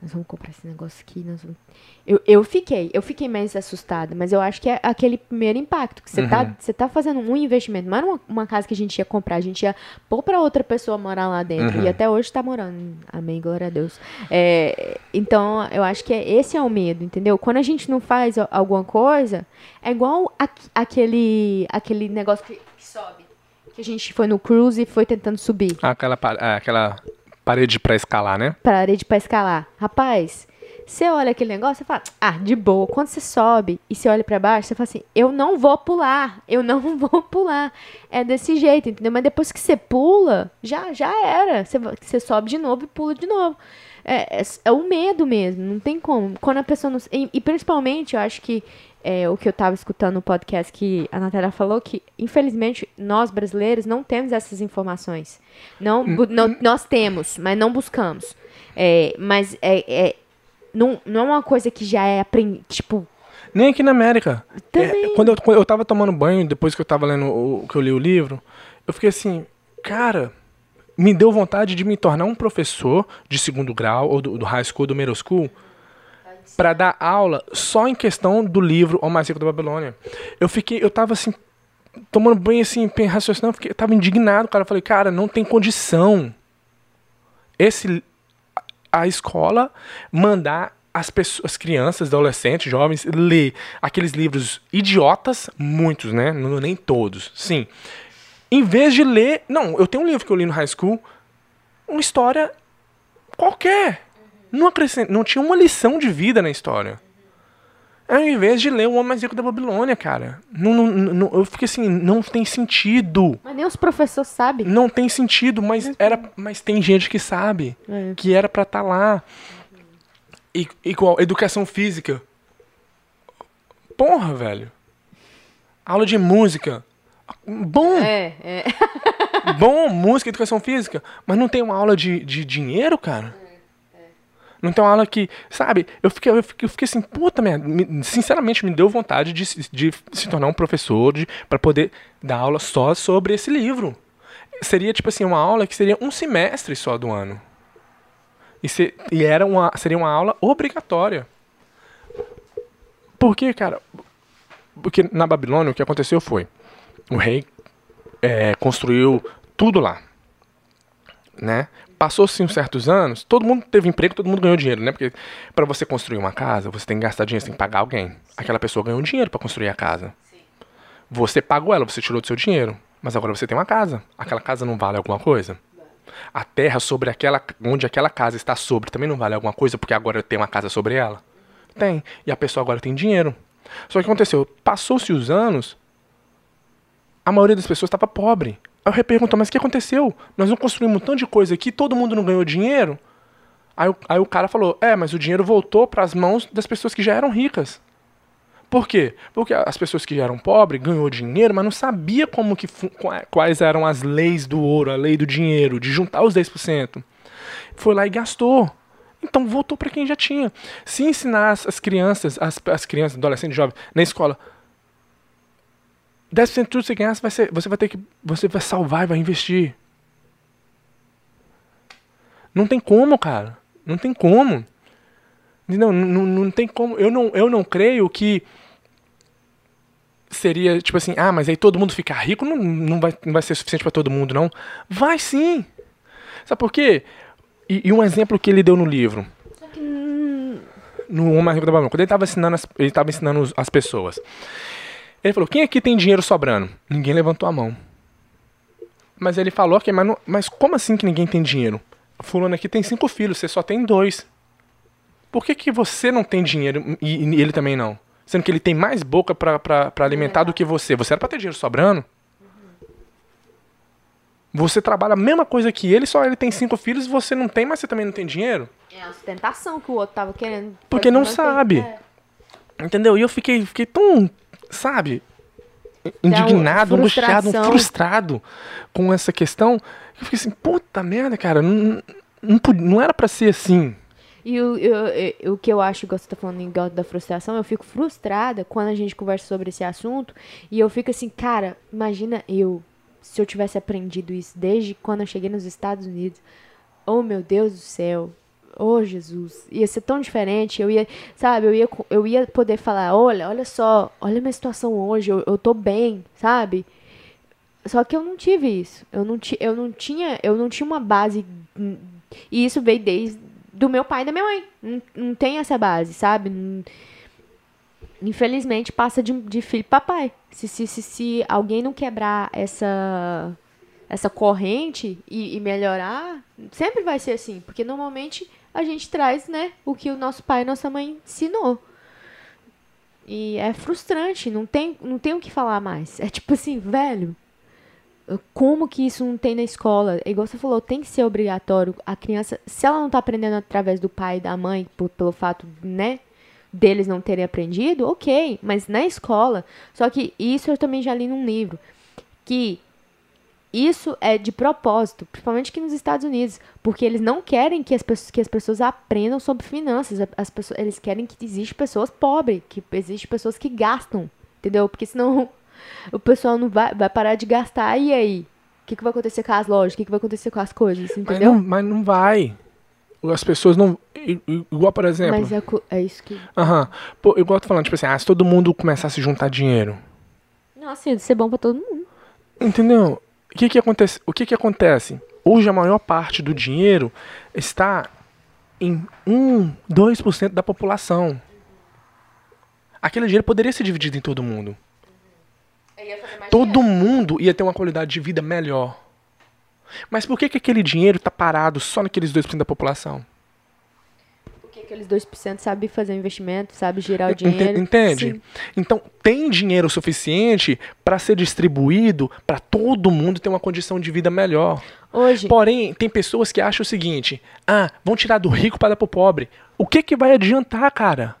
nós vamos comprar esse negócio aqui. Nós vamos... eu, eu fiquei, eu fiquei mais assustada, mas eu acho que é aquele primeiro impacto. Que você tá, uhum. tá, você tá fazendo um investimento. Não era uma, uma, casa que a gente ia comprar, a gente ia pôr pra outra pessoa morar lá dentro. Uhum. E até hoje tá morando. Amém, glória a Deus. É, então, eu acho que é, esse é o medo, entendeu? Quando a gente não faz alguma coisa, é igual a, aquele, aquele negócio que, que sobe. Que a gente foi no cruise e foi tentando subir. Aquela, é, aquela Parede para escalar, né? Parede para escalar. Rapaz, você olha aquele negócio e fala, ah, de boa. Quando você sobe e você olha para baixo, você fala assim, eu não vou pular, eu não vou pular. É desse jeito, entendeu? Mas depois que você pula, já, já era. Você, você sobe de novo e pula de novo. É, é, é o medo mesmo, não tem como. Quando a pessoa não. E, e principalmente, eu acho que é, o que eu estava escutando no podcast que a Natália falou que, infelizmente, nós brasileiros não temos essas informações. Não, hum, não hum. nós temos, mas não buscamos. É, mas é, é, não, não é uma coisa que já é tipo... Nem aqui na América. É, quando, eu, quando eu tava tomando banho, depois que eu tava lendo o que eu li o livro, eu fiquei assim, cara, me deu vontade de me tornar um professor de segundo grau, ou do, do high school, do middle school, para dar aula só em questão do livro O Mais Rico da Babilônia. Eu fiquei, eu tava assim, tomando banho assim, raciocinando, eu tava indignado, cara. Eu falei, cara, não tem condição esse a escola mandar as pessoas, as crianças, adolescentes, jovens, ler aqueles livros idiotas, muitos, né? Não, nem todos, sim. Em vez de ler. Não, eu tenho um livro que eu li no high school, uma história qualquer. Não, acrescent, não tinha uma lição de vida na história. Ao invés de ler O Homem Mais Rico da Babilônia, cara. Não, não, não, eu fiquei assim, não tem sentido. Mas nem os professores sabem. Não tem sentido, mas, era, mas tem gente que sabe. É. Que era pra estar tá lá. I, igual, educação física. Porra, velho. Aula de música. Bom. É, é. Bom, música, educação física. Mas não tem uma aula de, de dinheiro, cara? Não tem uma aula que, sabe, eu fiquei, eu fiquei, eu fiquei assim, puta merda, me, sinceramente me deu vontade de, de se tornar um professor para poder dar aula só sobre esse livro. Seria tipo assim, uma aula que seria um semestre só do ano. E, se, e era uma, seria uma aula obrigatória. Por quê, cara? Porque na Babilônia o que aconteceu foi, o rei é, construiu tudo lá, né? Passou-se uns certos anos, todo mundo teve emprego, todo mundo ganhou dinheiro, né? Porque para você construir uma casa, você tem que gastar dinheiro, você tem que pagar alguém. Aquela pessoa ganhou dinheiro para construir a casa. Você pagou ela, você tirou do seu dinheiro, mas agora você tem uma casa. Aquela casa não vale alguma coisa? A terra sobre aquela onde aquela casa está sobre também não vale alguma coisa porque agora tem uma casa sobre ela? Tem. E a pessoa agora tem dinheiro. Só que aconteceu, passou-se os anos, a maioria das pessoas estava pobre. Aí eu repergunto, mas o que aconteceu? Nós não construímos um tanto de coisa aqui, todo mundo não ganhou dinheiro? Aí, aí o cara falou, é, mas o dinheiro voltou para as mãos das pessoas que já eram ricas. Por quê? Porque as pessoas que já eram pobres ganhou dinheiro, mas não sabia como que quais eram as leis do ouro, a lei do dinheiro, de juntar os 10%. Foi lá e gastou. Então voltou para quem já tinha. Se ensinar as, as crianças, as, as crianças, adolescentes, jovens, na escola, 10% de tudo que você ganhar, você vai, ser, você vai ter que. Você vai salvar e vai investir. Não tem como, cara. Não tem como. Não, não, não tem como. Eu não, eu não creio que seria tipo assim, ah, mas aí todo mundo ficar rico não, não, vai, não vai ser suficiente para todo mundo, não. Vai sim. Sabe por quê? E, e um exemplo que ele deu no livro. No Homem Rico da Babilônia. Quando ele estava ensinando, as, ele estava ensinando as pessoas. Ele falou: Quem aqui tem dinheiro sobrando? Ninguém levantou a mão. Mas ele falou que, mas, não, mas como assim que ninguém tem dinheiro? Fulano aqui tem cinco filhos, você só tem dois. Por que, que você não tem dinheiro e, e ele também não? Sendo que ele tem mais boca para alimentar do que você. Você era pra ter dinheiro sobrando? Você trabalha a mesma coisa que ele, só ele tem cinco filhos e você não tem, mas você também não tem dinheiro? É a sustentação que o outro tava querendo. Porque não sabe. É. Entendeu? E eu fiquei, fiquei tão sabe, indignado, angustiado, frustrado com essa questão. Eu fiquei assim, puta merda, cara, não, não, não era para ser assim. E o, eu, o que eu acho que você tá falando da frustração, eu fico frustrada quando a gente conversa sobre esse assunto e eu fico assim, cara, imagina eu, se eu tivesse aprendido isso desde quando eu cheguei nos Estados Unidos. Oh, meu Deus do céu, Oh, Jesus, ia ser tão diferente. Eu ia, sabe, eu ia, eu ia poder falar: olha, olha só, olha a minha situação hoje, eu, eu tô bem, sabe? Só que eu não tive isso. Eu não, ti, eu não tinha, eu não tinha uma base. E isso veio desde do meu pai e da minha mãe. Não, não tem essa base, sabe? Não, infelizmente passa de, de filho para pai. Se, se, se, se alguém não quebrar essa essa corrente e, e melhorar, sempre vai ser assim, porque normalmente a gente traz, né, o que o nosso pai e nossa mãe ensinou. E é frustrante, não tem, não tem o que falar mais. É tipo assim, velho, como que isso não tem na escola? É igual você falou, tem que ser obrigatório. A criança, se ela não tá aprendendo através do pai e da mãe, por, pelo fato, né, deles não terem aprendido, ok, mas na escola. Só que isso eu também já li num livro. Que isso é de propósito, principalmente aqui nos Estados Unidos, porque eles não querem que as pessoas, que as pessoas aprendam sobre finanças. As pessoas, eles querem que existe pessoas pobres, que existe pessoas que gastam, entendeu? Porque senão o pessoal não vai, vai parar de gastar. E aí? O que, que vai acontecer com as lojas? O que, que vai acontecer com as coisas? Entendeu? Mas não, mas não vai. as pessoas não. Igual, por exemplo. Mas é, é isso que. Aham. Pô, igual eu tô falando, tipo assim, ah, se todo mundo começar a se juntar dinheiro. Nossa, ia ser bom pra todo mundo. Entendeu? O que que acontece? O que que acontece? Hoje a maior parte do dinheiro está em 1, 2% da população. Aquele dinheiro poderia ser dividido em todo mundo. Todo mundo ia ter uma qualidade de vida melhor. Mas por que, que aquele dinheiro está parado só naqueles 2% da população? Aqueles 2% sabe fazer investimento, sabe girar o dinheiro. Entende? Sim. Então, tem dinheiro suficiente para ser distribuído para todo mundo ter uma condição de vida melhor. Hoje. Porém, tem pessoas que acham o seguinte: ah, vão tirar do rico para dar pro pobre. O que, que vai adiantar, cara?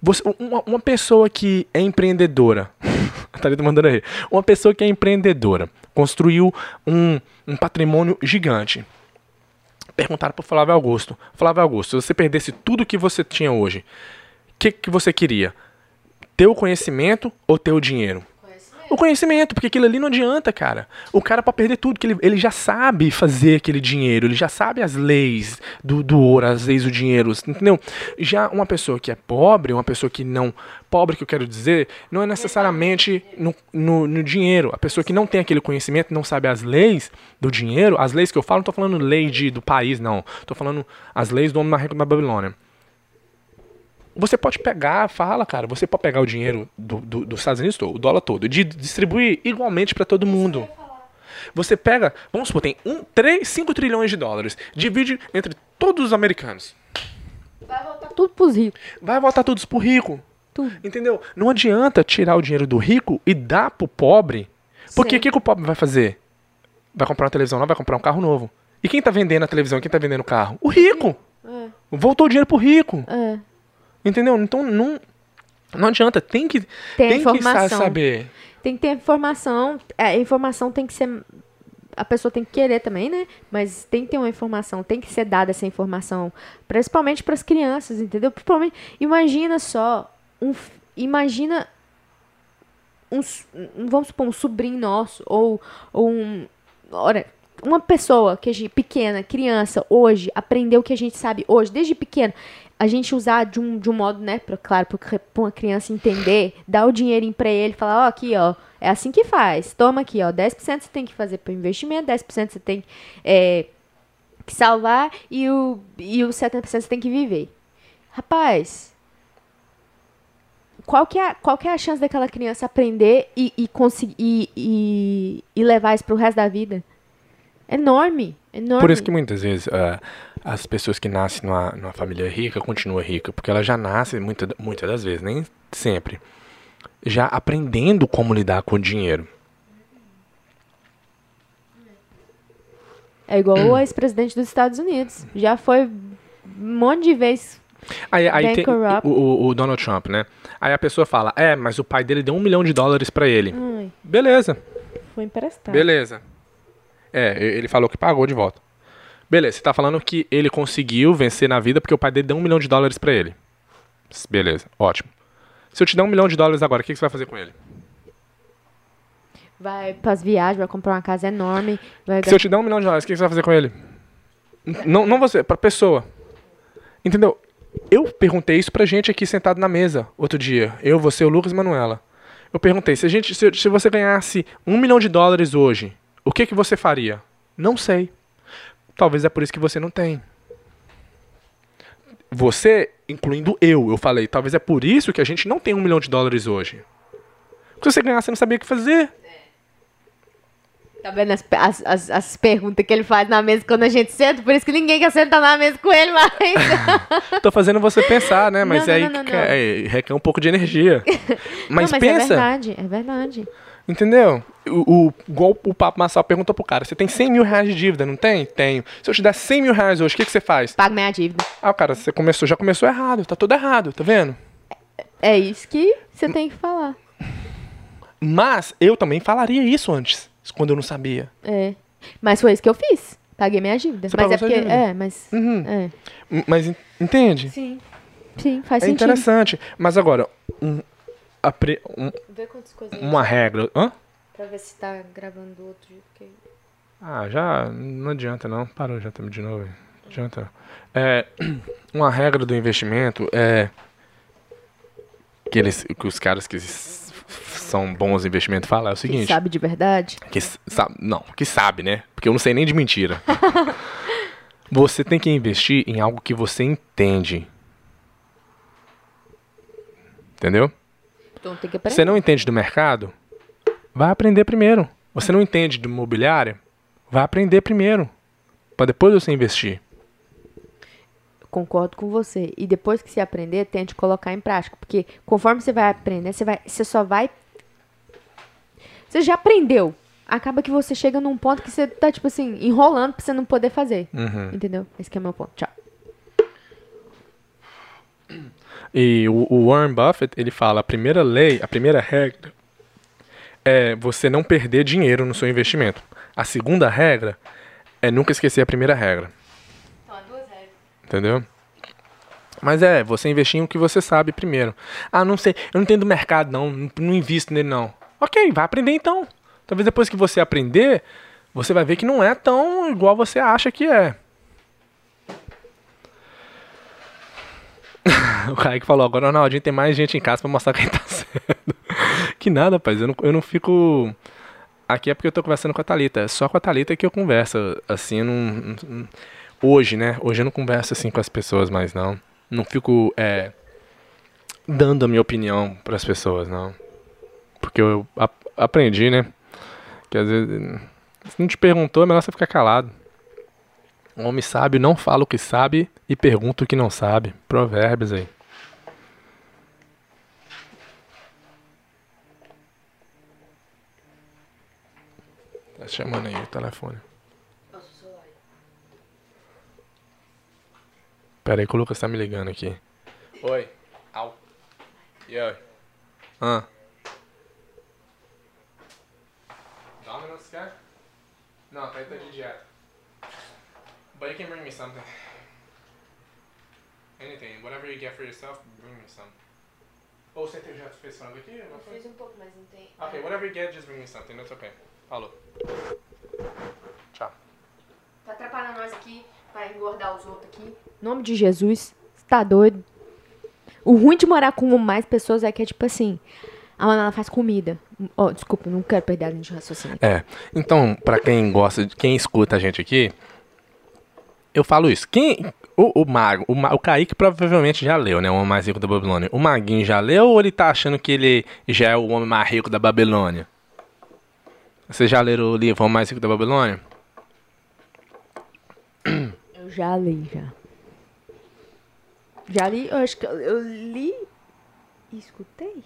Você, uma, uma pessoa que é empreendedora. Thalita mandando aí. Uma pessoa que é empreendedora, construiu um, um patrimônio gigante. Perguntaram para Flávio Augusto. Flávio Augusto, se você perdesse tudo que você tinha hoje, o que, que você queria? Ter o conhecimento ou ter o dinheiro? O conhecimento, porque aquilo ali não adianta, cara. O cara pode perder tudo, que ele, ele já sabe fazer aquele dinheiro, ele já sabe as leis do, do ouro, as leis do dinheiro, entendeu? Já uma pessoa que é pobre, uma pessoa que não. Pobre que eu quero dizer, não é necessariamente no, no, no dinheiro. A pessoa que não tem aquele conhecimento, não sabe as leis do dinheiro, as leis que eu falo, não tô falando lei de, do país, não. Tô falando as leis do homem da Babilônia. Você pode pegar, fala, cara, você pode pegar o dinheiro do, do, dos Estados Unidos o dólar todo, e distribuir igualmente para todo mundo. Você pega, vamos supor, tem um, 3, 5 trilhões de dólares, divide entre todos os americanos. Vai voltar tudo pros ricos. Vai voltar tudo pro rico. Tudo. Entendeu? Não adianta tirar o dinheiro do rico e dar pro pobre. Porque o que, que o pobre vai fazer? Vai comprar uma televisão, não vai comprar um carro novo. E quem tá vendendo a televisão, quem tá vendendo o carro? O rico. É. Voltou o dinheiro pro rico. É. Entendeu? Então não, não adianta, tem que, tem, tem que saber. Tem que ter informação. É, a informação tem que ser. A pessoa tem que querer também, né? Mas tem que ter uma informação, tem que ser dada essa informação. Principalmente para as crianças, entendeu? Principalmente. Imagina só. Um, imagina. Um, vamos supor, um sobrinho nosso. Ou, ou um. Olha, uma pessoa que é pequena, criança, hoje, aprendeu o que a gente sabe hoje, desde pequeno, a gente usar de um, de um modo, né, pra, claro, para uma criança entender, dar o dinheirinho para ele, falar, ó, oh, aqui, ó, é assim que faz. Toma aqui, ó, 10% você tem que fazer para investimento, 10% você tem é, que salvar e o, e o 70% você tem que viver. Rapaz, qual que é, qual que é a chance daquela criança aprender e, e, conseguir, e, e, e levar isso pro resto da vida? Enorme, enorme. Por isso que muitas vezes uh, as pessoas que nascem numa, numa família rica continuam rica, porque ela já nasce, muita, muitas das vezes, nem sempre, já aprendendo como lidar com o dinheiro. É igual hum. o ex-presidente dos Estados Unidos. Já foi um monte de vezes Aí, aí tem o, o, Donald Trump, né? Aí a pessoa fala, é, mas o pai dele deu um milhão de dólares para ele. Ai. Beleza. Foi emprestado. Beleza. É, ele falou que pagou de volta. Beleza, você tá falando que ele conseguiu vencer na vida porque o pai dele deu um milhão de dólares para ele. Beleza, ótimo. Se eu te der um milhão de dólares agora, o que, que você vai fazer com ele? Vai pras viagens, vai comprar uma casa enorme. Se eu te der um milhão de dólares, o que, que você vai fazer com ele? Não, não você, pra pessoa. Entendeu? Eu perguntei isso pra gente aqui sentado na mesa outro dia. Eu, você, o Lucas e Manuela. Eu perguntei, se, a gente, se, se você ganhasse um milhão de dólares hoje, o que, que você faria? Não sei. Talvez é por isso que você não tem. Você, incluindo eu, eu falei, talvez é por isso que a gente não tem um milhão de dólares hoje. Porque se você ganhar, você não sabia o que fazer. Tá vendo as, as, as, as, perguntas que ele faz na mesa quando a gente senta? Por isso que ninguém quer sentar na mesa com ele mais. Tô fazendo você pensar, né? Mas não, aí não, não, é, requer um pouco de energia. Mas, mas pensa. É verdade, é verdade. Entendeu? O, o, igual o Papo Massal perguntou pro cara: você tem 100 mil reais de dívida, não tem? Tenho. Se eu te der 100 mil reais hoje, o que, que você faz? Pago minha dívida. Ah, cara, você começou, já começou errado, tá tudo errado, tá vendo? É, é isso que você tem que falar. Mas eu também falaria isso antes, quando eu não sabia. É. Mas foi isso que eu fiz. Paguei minha dívida. Você mas é porque. Dívida? É, mas. Uhum. É. Mas entende? Sim. Sim, faz é sentido. É interessante. Mas agora, um, Apre... Um, uma regra. Hã? Pra ver se tá gravando outro. Porque... Ah, já não adianta não. Parou já também de novo. Adianta. É, uma regra do investimento é que, eles, que os caras que são bons investimentos falam é o seguinte. Que sabe de verdade? Que sabe, não, que sabe, né? Porque eu não sei nem de mentira. você tem que investir em algo que você entende. Entendeu? Então tem que aprender. Você não entende do mercado? Vai aprender primeiro. Você não entende do imobiliário? Vai aprender primeiro. Para depois você investir. Concordo com você. E depois que você aprender, tente colocar em prática. Porque conforme você vai aprender, você, vai, você só vai. Você já aprendeu. Acaba que você chega num ponto que você tá, tipo assim, enrolando pra você não poder fazer. Uhum. Entendeu? Esse é o meu ponto. Tchau. E o, o Warren Buffett, ele fala, a primeira lei, a primeira regra é você não perder dinheiro no seu investimento. A segunda regra é nunca esquecer a primeira regra. Entendeu? Mas é, você investir em o que você sabe primeiro. Ah, não sei, eu não entendo do mercado, não, não invisto nele, não. Ok, vai aprender então. Talvez depois que você aprender, você vai ver que não é tão igual você acha que é. o Kaique falou, agora Ronaldinho tem mais gente em casa pra mostrar quem tá sendo. que nada, rapaz, eu não, eu não fico... Aqui é porque eu tô conversando com a Thalita. É só com a Thalita que eu converso. Assim, não, não Hoje, né? Hoje eu não converso assim com as pessoas mais, não. Não fico é, dando a minha opinião para as pessoas, não. Porque eu ap aprendi, né? Que às vezes, se não te perguntou, é melhor você ficar calado. Homem sábio não fala o que sabe e pergunta o que não sabe. Provérbios aí. Tá chamando aí o telefone. Pera aí que o Lucas tá me ligando aqui. Oi. Au. E aí? Ah. Domino's quer? Não, tá, tá de dieta. But you can bring me something. Anything. Whatever you get for yourself, bring me some. Ou você já fez frango aqui? Eu fiz um pouco, mas não tem. Ok, whatever you get, just bring me something. That's okay. Falou. Tchau. Tá atrapalhando nós aqui para engordar os outros aqui. Em nome de Jesus, você tá doido? O ruim de morar com mais pessoas é que é tipo assim. A Manoela faz comida. Oh, desculpa, não quero perder a linha de raciocínio. É. Então, para quem gosta, quem escuta a gente aqui, eu falo isso. Quem. O, o Mago, o, o Kaique provavelmente já leu, né? O Homem Mais Rico da Babilônia. O Maguinho já leu ou ele tá achando que ele já é o Homem Mais Rico da Babilônia? Vocês já leram o livro Homem Mais Rico da Babilônia? Eu já li, já. Já li, eu acho que eu, li e escutei.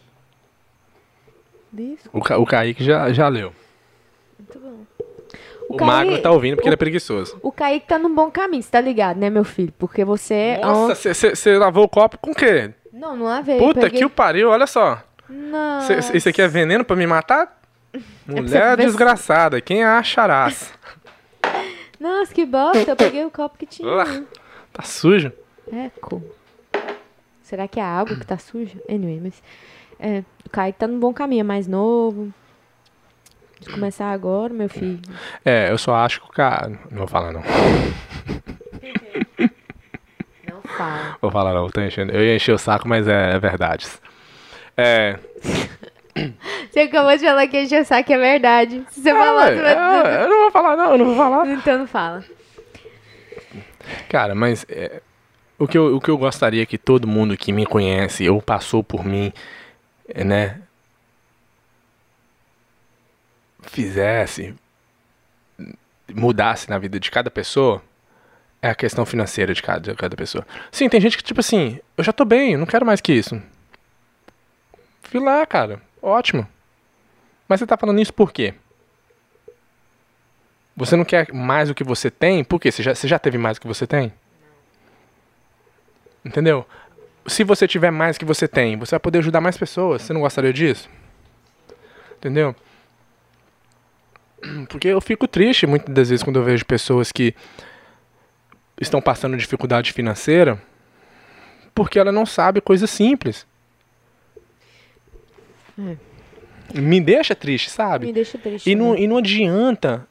Li, escutei. O, Ca, o Kaique já, já leu. Muito bom. O, o Kaique, Magno tá ouvindo porque o, ele é preguiçoso. O Kaique tá num bom caminho, você tá ligado, né, meu filho? Porque você é. Nossa, você lavou o copo com o quê? Não, não lavei. Puta peguei... que o pariu, olha só. Não. Isso aqui é veneno pra me matar? É Mulher é desgraçada, quem acharás? Nossa, que bosta, eu peguei o copo que tinha. Tá sujo. Eco. Será que é a água que tá suja? Anyway, mas. É, o Kaique tá num bom caminho, é mais novo. De começar agora, meu filho. É, eu só acho que o cara. Não vou falar, não. Não fala. Vou falar, não. Eu, enchendo... eu ia encher o saco, mas é, é verdade. É. Você acabou de falar que encher o saco é verdade. Se você é, falar, você vai... é, Eu não vou falar, não. Eu não vou falar. Então não fala. Cara, mas. É o que, eu, o que eu gostaria que todo mundo que me conhece ou passou por mim, né, fizesse, mudasse na vida de cada pessoa, é a questão financeira de cada, de cada pessoa. Sim, tem gente que, tipo assim, eu já tô bem, eu não quero mais que isso. Fui lá, cara, ótimo. Mas você tá falando isso por quê? Você não quer mais do que você tem? Por quê? Você já, você já teve mais do que você tem? Entendeu? Se você tiver mais que você tem, você vai poder ajudar mais pessoas. Você não gostaria disso? Entendeu? Porque eu fico triste muitas das vezes quando eu vejo pessoas que estão passando dificuldade financeira porque ela não sabe coisas simples. É. Me deixa triste, sabe? Me deixa triste. E não, né? e não adianta.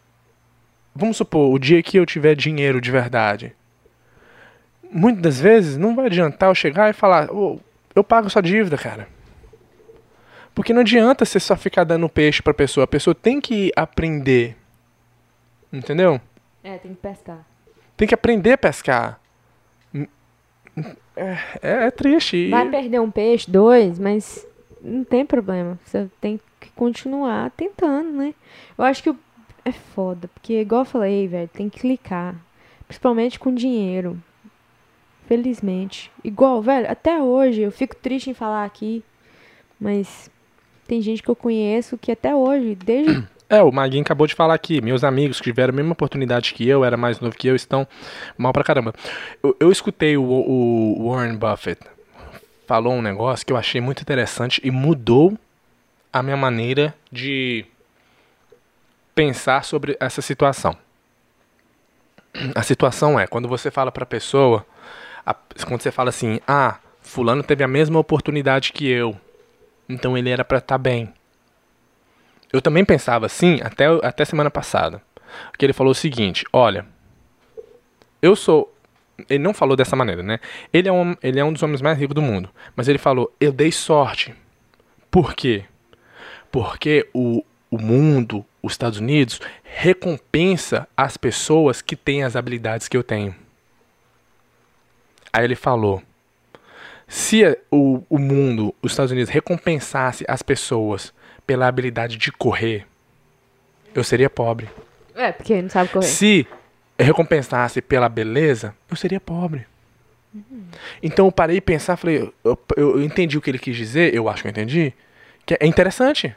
Vamos supor, o dia que eu tiver dinheiro de verdade muitas das vezes não vai adiantar eu chegar e falar, oh, eu pago sua dívida, cara. Porque não adianta você só ficar dando peixe pra pessoa. A pessoa tem que aprender. Entendeu? É, tem que pescar. Tem que aprender a pescar. É, é, é triste. Vai perder um peixe, dois, mas não tem problema. Você tem que continuar tentando, né? Eu acho que é foda, porque igual eu falei, velho, tem que clicar. Principalmente com dinheiro. Felizmente. Igual, velho, até hoje eu fico triste em falar aqui, mas tem gente que eu conheço que até hoje, desde. É, o Maguinho acabou de falar aqui. Meus amigos que tiveram a mesma oportunidade que eu, era mais novo que eu, estão mal pra caramba. Eu, eu escutei o, o Warren Buffett falou um negócio que eu achei muito interessante e mudou a minha maneira de pensar sobre essa situação. A situação é quando você fala para a pessoa, quando você fala assim, ah, fulano teve a mesma oportunidade que eu, então ele era para estar tá bem. Eu também pensava assim até, até semana passada. Que ele falou o seguinte: olha, eu sou. Ele não falou dessa maneira, né? Ele é, um, ele é um dos homens mais ricos do mundo. Mas ele falou: eu dei sorte. Por quê? Porque o, o mundo, os Estados Unidos, recompensa as pessoas que têm as habilidades que eu tenho. Aí ele falou: se o, o mundo, os Estados Unidos, recompensasse as pessoas pela habilidade de correr, eu seria pobre. É, porque não sabe correr. Se recompensasse pela beleza, eu seria pobre. Uhum. Então eu parei e pensar, falei, eu, eu, entendi o que ele quis dizer, eu acho que eu entendi, que é interessante.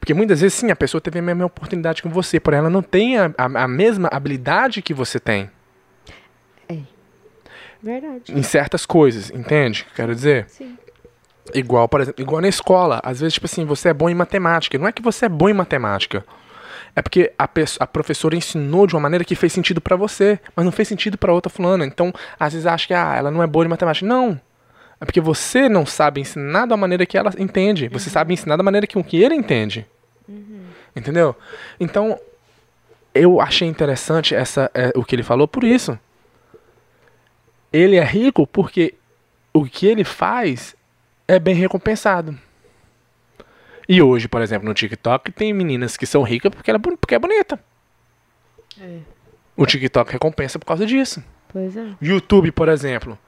Porque muitas vezes, sim, a pessoa teve a mesma oportunidade que você, porém ela não tem a, a, a mesma habilidade que você tem. Verdade. Em certas coisas, entende? Quero dizer? Sim. Igual, por exemplo, igual na escola. Às vezes, tipo assim, você é bom em matemática. Não é que você é bom em matemática. É porque a, a professora ensinou de uma maneira que fez sentido para você, mas não fez sentido para outra fulana. Então, às vezes acha que ah, ela não é boa em matemática. Não. É porque você não sabe ensinar da maneira que ela entende. Você uhum. sabe ensinar da maneira que, que ele entende. Uhum. Entendeu? Então, eu achei interessante essa, é, o que ele falou por isso. Ele é rico porque o que ele faz é bem recompensado. E hoje, por exemplo, no TikTok tem meninas que são ricas porque, ela, é porque é bonita. É. O TikTok recompensa por causa disso. Pois é. YouTube, por exemplo,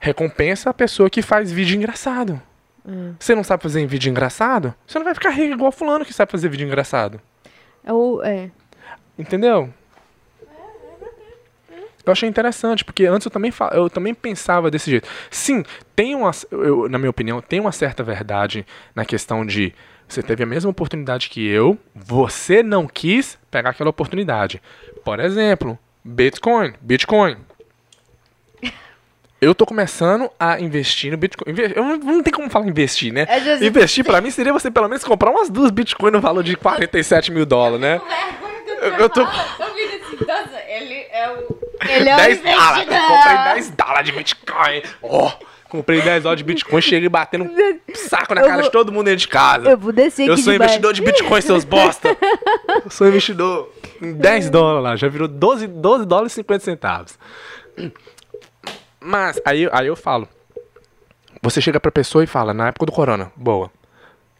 recompensa a pessoa que faz vídeo engraçado. É. Você não sabe fazer vídeo engraçado? Você não vai ficar rico igual fulano que sabe fazer vídeo engraçado. É é. Entendeu? Eu achei interessante, porque antes eu também, eu também pensava desse jeito. Sim, tem uma, eu, na minha opinião, tem uma certa verdade na questão de você teve a mesma oportunidade que eu, você não quis pegar aquela oportunidade. Por exemplo, Bitcoin. Bitcoin. Eu tô começando a investir no Bitcoin. Eu não, não tem como falar investir, né? É investir para mim seria você pelo menos comprar umas duas Bitcoin no valor de 47 mil dólares, né? Eu, eu tô. Ele é o. Ele é 10 dólares. Comprei 10 dólares de Bitcoin. Ó. Oh, comprei 10 dólares de Bitcoin, cheguei batendo um saco na cara vou, de todo mundo dentro de casa. Eu vou descer aqui Eu sou de investidor de Bitcoin, seus bosta. Eu sou investidor em 10 dólares lá, já virou 12, 12 dólares e 50 centavos. Mas, aí, aí eu falo. Você chega pra pessoa e fala, na época do corona, boa.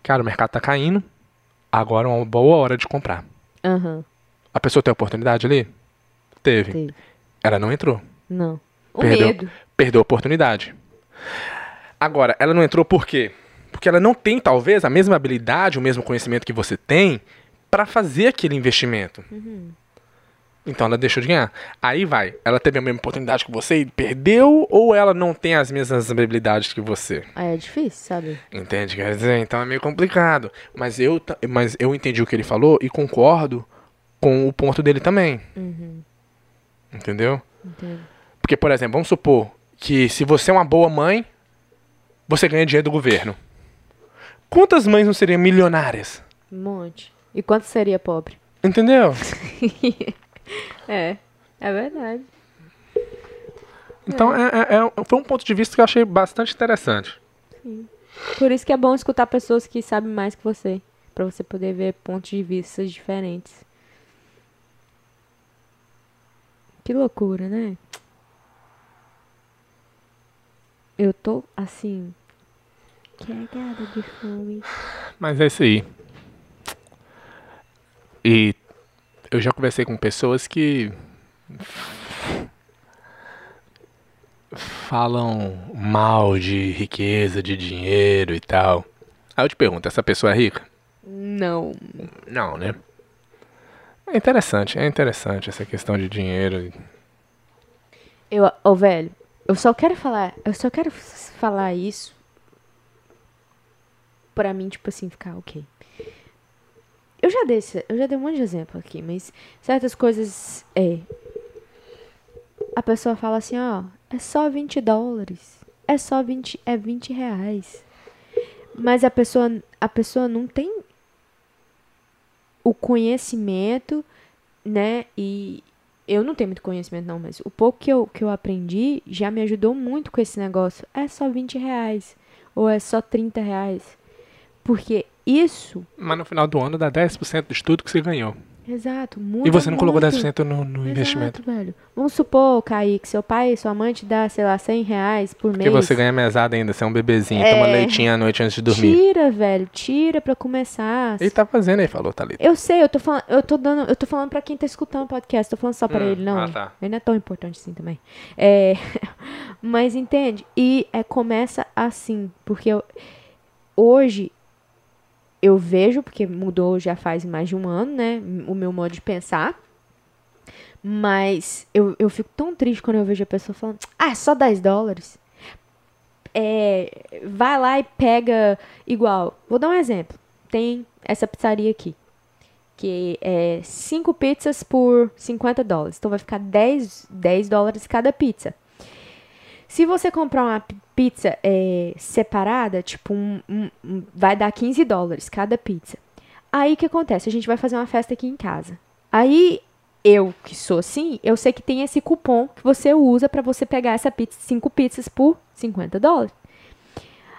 Cara, o mercado tá caindo, agora é uma boa hora de comprar. Uhum. A pessoa tem oportunidade ali? Teve. Teve. Ela não entrou. Não. O perdeu, medo. Perdeu a oportunidade. Agora, ela não entrou por quê? Porque ela não tem, talvez, a mesma habilidade, o mesmo conhecimento que você tem para fazer aquele investimento. Uhum. Então ela deixou de ganhar. Aí vai, ela teve a mesma oportunidade que você e perdeu, ou ela não tem as mesmas habilidades que você? É difícil, sabe? Entende? Quer dizer, então é meio complicado. Mas eu, mas eu entendi o que ele falou e concordo com o ponto dele também. Uhum. Entendeu? Entendo. Porque, por exemplo, vamos supor que se você é uma boa mãe, você ganha dinheiro do governo. Quantas mães não seriam milionárias? Um monte. E quanto seria pobre? Entendeu? é, é verdade. Então, é. É, é, foi um ponto de vista que eu achei bastante interessante. Sim. Por isso que é bom escutar pessoas que sabem mais que você. para você poder ver pontos de vista diferentes. Que loucura, né? eu tô assim. Cagada de fome. Mas é isso aí. E eu já conversei com pessoas que falam mal de riqueza, de dinheiro e tal. Aí eu te pergunto, essa pessoa é rica? Não. Não, né? É interessante, é interessante essa questão de dinheiro. Eu, oh, velho, eu só quero falar, eu só quero falar isso pra mim, tipo assim, ficar ok. Eu já dei, eu já dei um monte de exemplo aqui, mas certas coisas é. A pessoa fala assim, ó, é só 20 dólares. É só 20, é 20 reais. Mas a pessoa, a pessoa não tem o conhecimento, né? E eu não tenho muito conhecimento, não, mas o pouco que eu, que eu aprendi já me ajudou muito com esse negócio. É só 20 reais. Ou é só 30 reais. Porque isso. Mas no final do ano dá 10% do estudo que você ganhou. Exato, muito. E você não colocou 10% no, no Exato, investimento. velho. Vamos supor, Kaique, seu pai e sua mãe te dá, sei lá, 100 reais por mês. Porque você ganha mesada ainda, você é um bebezinho, é... toma leitinho à noite antes de dormir. Tira, velho, tira pra começar. Ele tá fazendo aí, falou, Thalita. Eu sei, eu tô falando, eu tô dando, eu tô falando pra quem tá escutando o podcast, tô falando só pra hum, ele, não. Ah, tá. Ele não é tão importante assim também. É, mas entende? E é, começa assim, porque eu, hoje eu vejo, porque mudou já faz mais de um ano, né? O meu modo de pensar. Mas eu, eu fico tão triste quando eu vejo a pessoa falando, ah, é só 10 dólares. É, vai lá e pega igual. Vou dar um exemplo. Tem essa pizzaria aqui. Que é 5 pizzas por 50 dólares. Então vai ficar 10, 10 dólares cada pizza. Se você comprar uma pizza é, separada, tipo, um, um, um, vai dar 15 dólares cada pizza. Aí o que acontece? A gente vai fazer uma festa aqui em casa. Aí eu, que sou assim, eu sei que tem esse cupom que você usa para você pegar essa pizza, cinco pizzas por 50 dólares.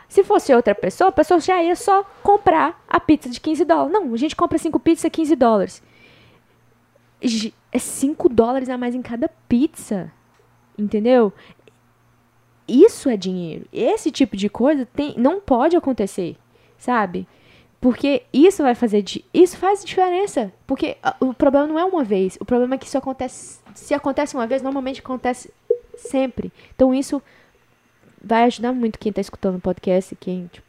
Se fosse outra pessoa, a pessoa já ia só comprar a pizza de 15 dólares. Não, a gente compra cinco pizzas, 15 dólares. É 5 dólares a mais em cada pizza. Entendeu? Isso é dinheiro. Esse tipo de coisa tem, não pode acontecer, sabe? Porque isso vai fazer. Isso faz diferença. Porque o problema não é uma vez. O problema é que isso acontece. Se acontece uma vez, normalmente acontece sempre. Então isso vai ajudar muito quem está escutando o podcast, quem tipo,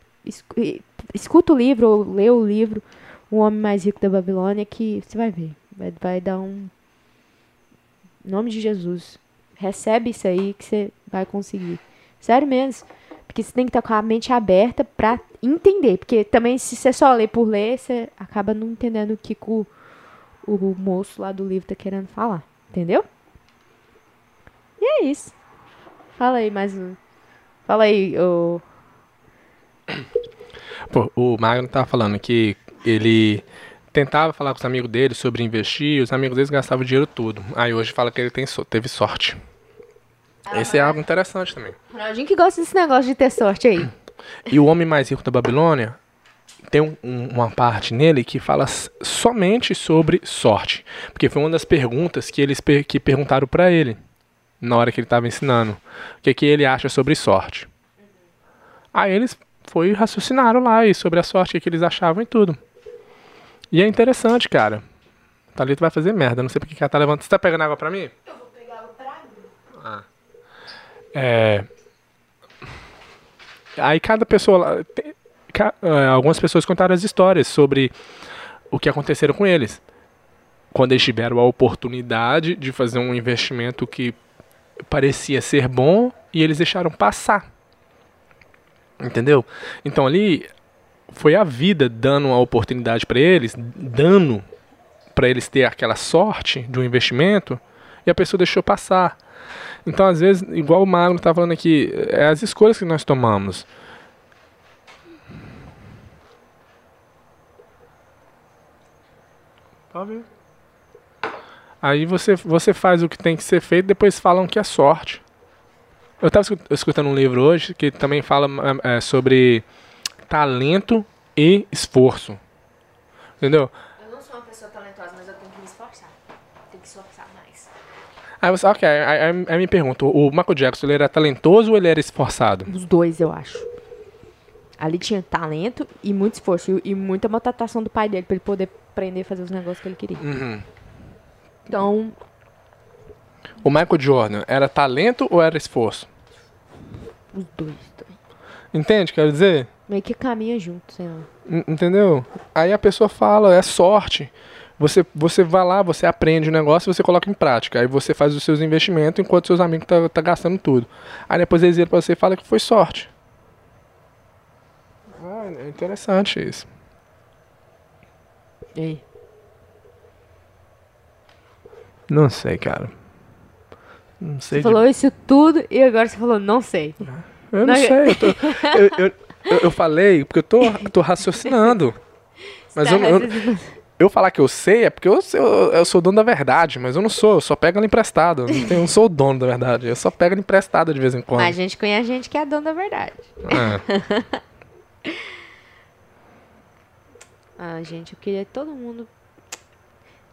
escuta o livro ou lê o livro O Homem Mais Rico da Babilônia, que você vai ver. Vai, vai dar um. Em nome de Jesus. Recebe isso aí que você vai conseguir. Sério mesmo. Porque você tem que estar com a mente aberta pra entender. Porque também, se você só lê por ler, você acaba não entendendo o que o, o moço lá do livro tá querendo falar. Entendeu? E é isso. Fala aí mais um. Fala aí, o. Pô, o Magno tava falando que ele tentava falar com os amigos dele sobre investir, os amigos deles gastavam o dinheiro tudo. Aí hoje fala que ele tem, teve sorte. Esse é algo interessante também. Ronaldinho que gosta desse negócio de ter sorte aí. E o Homem Mais Rico da Babilônia tem um, uma parte nele que fala somente sobre sorte. Porque foi uma das perguntas que eles per que perguntaram para ele na hora que ele estava ensinando. O que, que ele acha sobre sorte. Aí eles foi raciocinaram lá e sobre a sorte que, eles achavam e tudo. E é interessante, cara. Thalita vai fazer merda. Não sei porque que ela tá levantando. Você tá pegando água pra mim? Eu vou pegar água pra mim. Ah. É, aí cada pessoa. É, algumas pessoas contaram as histórias sobre o que aconteceram com eles. Quando eles tiveram a oportunidade de fazer um investimento que parecia ser bom e eles deixaram passar. Entendeu? Então ali foi a vida dando a oportunidade para eles, dando para eles ter aquela sorte de um investimento e a pessoa deixou passar. Então, às vezes, igual o Magno está falando aqui, é as escolhas que nós tomamos. Tá vendo? Aí você, você faz o que tem que ser feito, depois falam que é sorte. Eu estava escutando um livro hoje que também fala é, sobre talento e esforço. Entendeu? Eu não sou uma pessoa talentosa, mas eu tenho que me esforçar. Tenho que esforçar mais. Aí você, ok, aí, aí, aí me pergunto, o Michael Jackson ele era talentoso ou ele era esforçado? Os dois, eu acho. Ali tinha talento e muito esforço e, e muita motivação do pai dele pra ele poder aprender a fazer os negócios que ele queria. Uhum. Então, O Michael Jordan era talento ou era esforço? os dois. dois. Entende? Quero dizer, Meio que caminha junto, sei lá. Entendeu? Aí a pessoa fala, é sorte. Você, você vai lá, você aprende o negócio e você coloca em prática. Aí você faz os seus investimentos enquanto seus amigos tá, tá gastando tudo. Aí depois eles viram pra você e falam que foi sorte. Ah, é interessante isso. E aí? Não sei, cara. Não sei. Você falou isso tudo e agora você falou, não sei. de- Eu não Não, sei. Eu, tô- eu, eu, eu- eu falei porque eu tô, tô raciocinando. Mas eu, Tá, eu, mas- eu falar que eu sei é porque eu, eu, eu sou dono da verdade, mas eu não sou, eu só pego ela emprestada. Eu não, tenho, eu não sou o dono da verdade, eu só pego ela emprestada de vez em quando. Mas a gente conhece gente que é dono da verdade. É. Ah, gente, eu queria que todo mundo.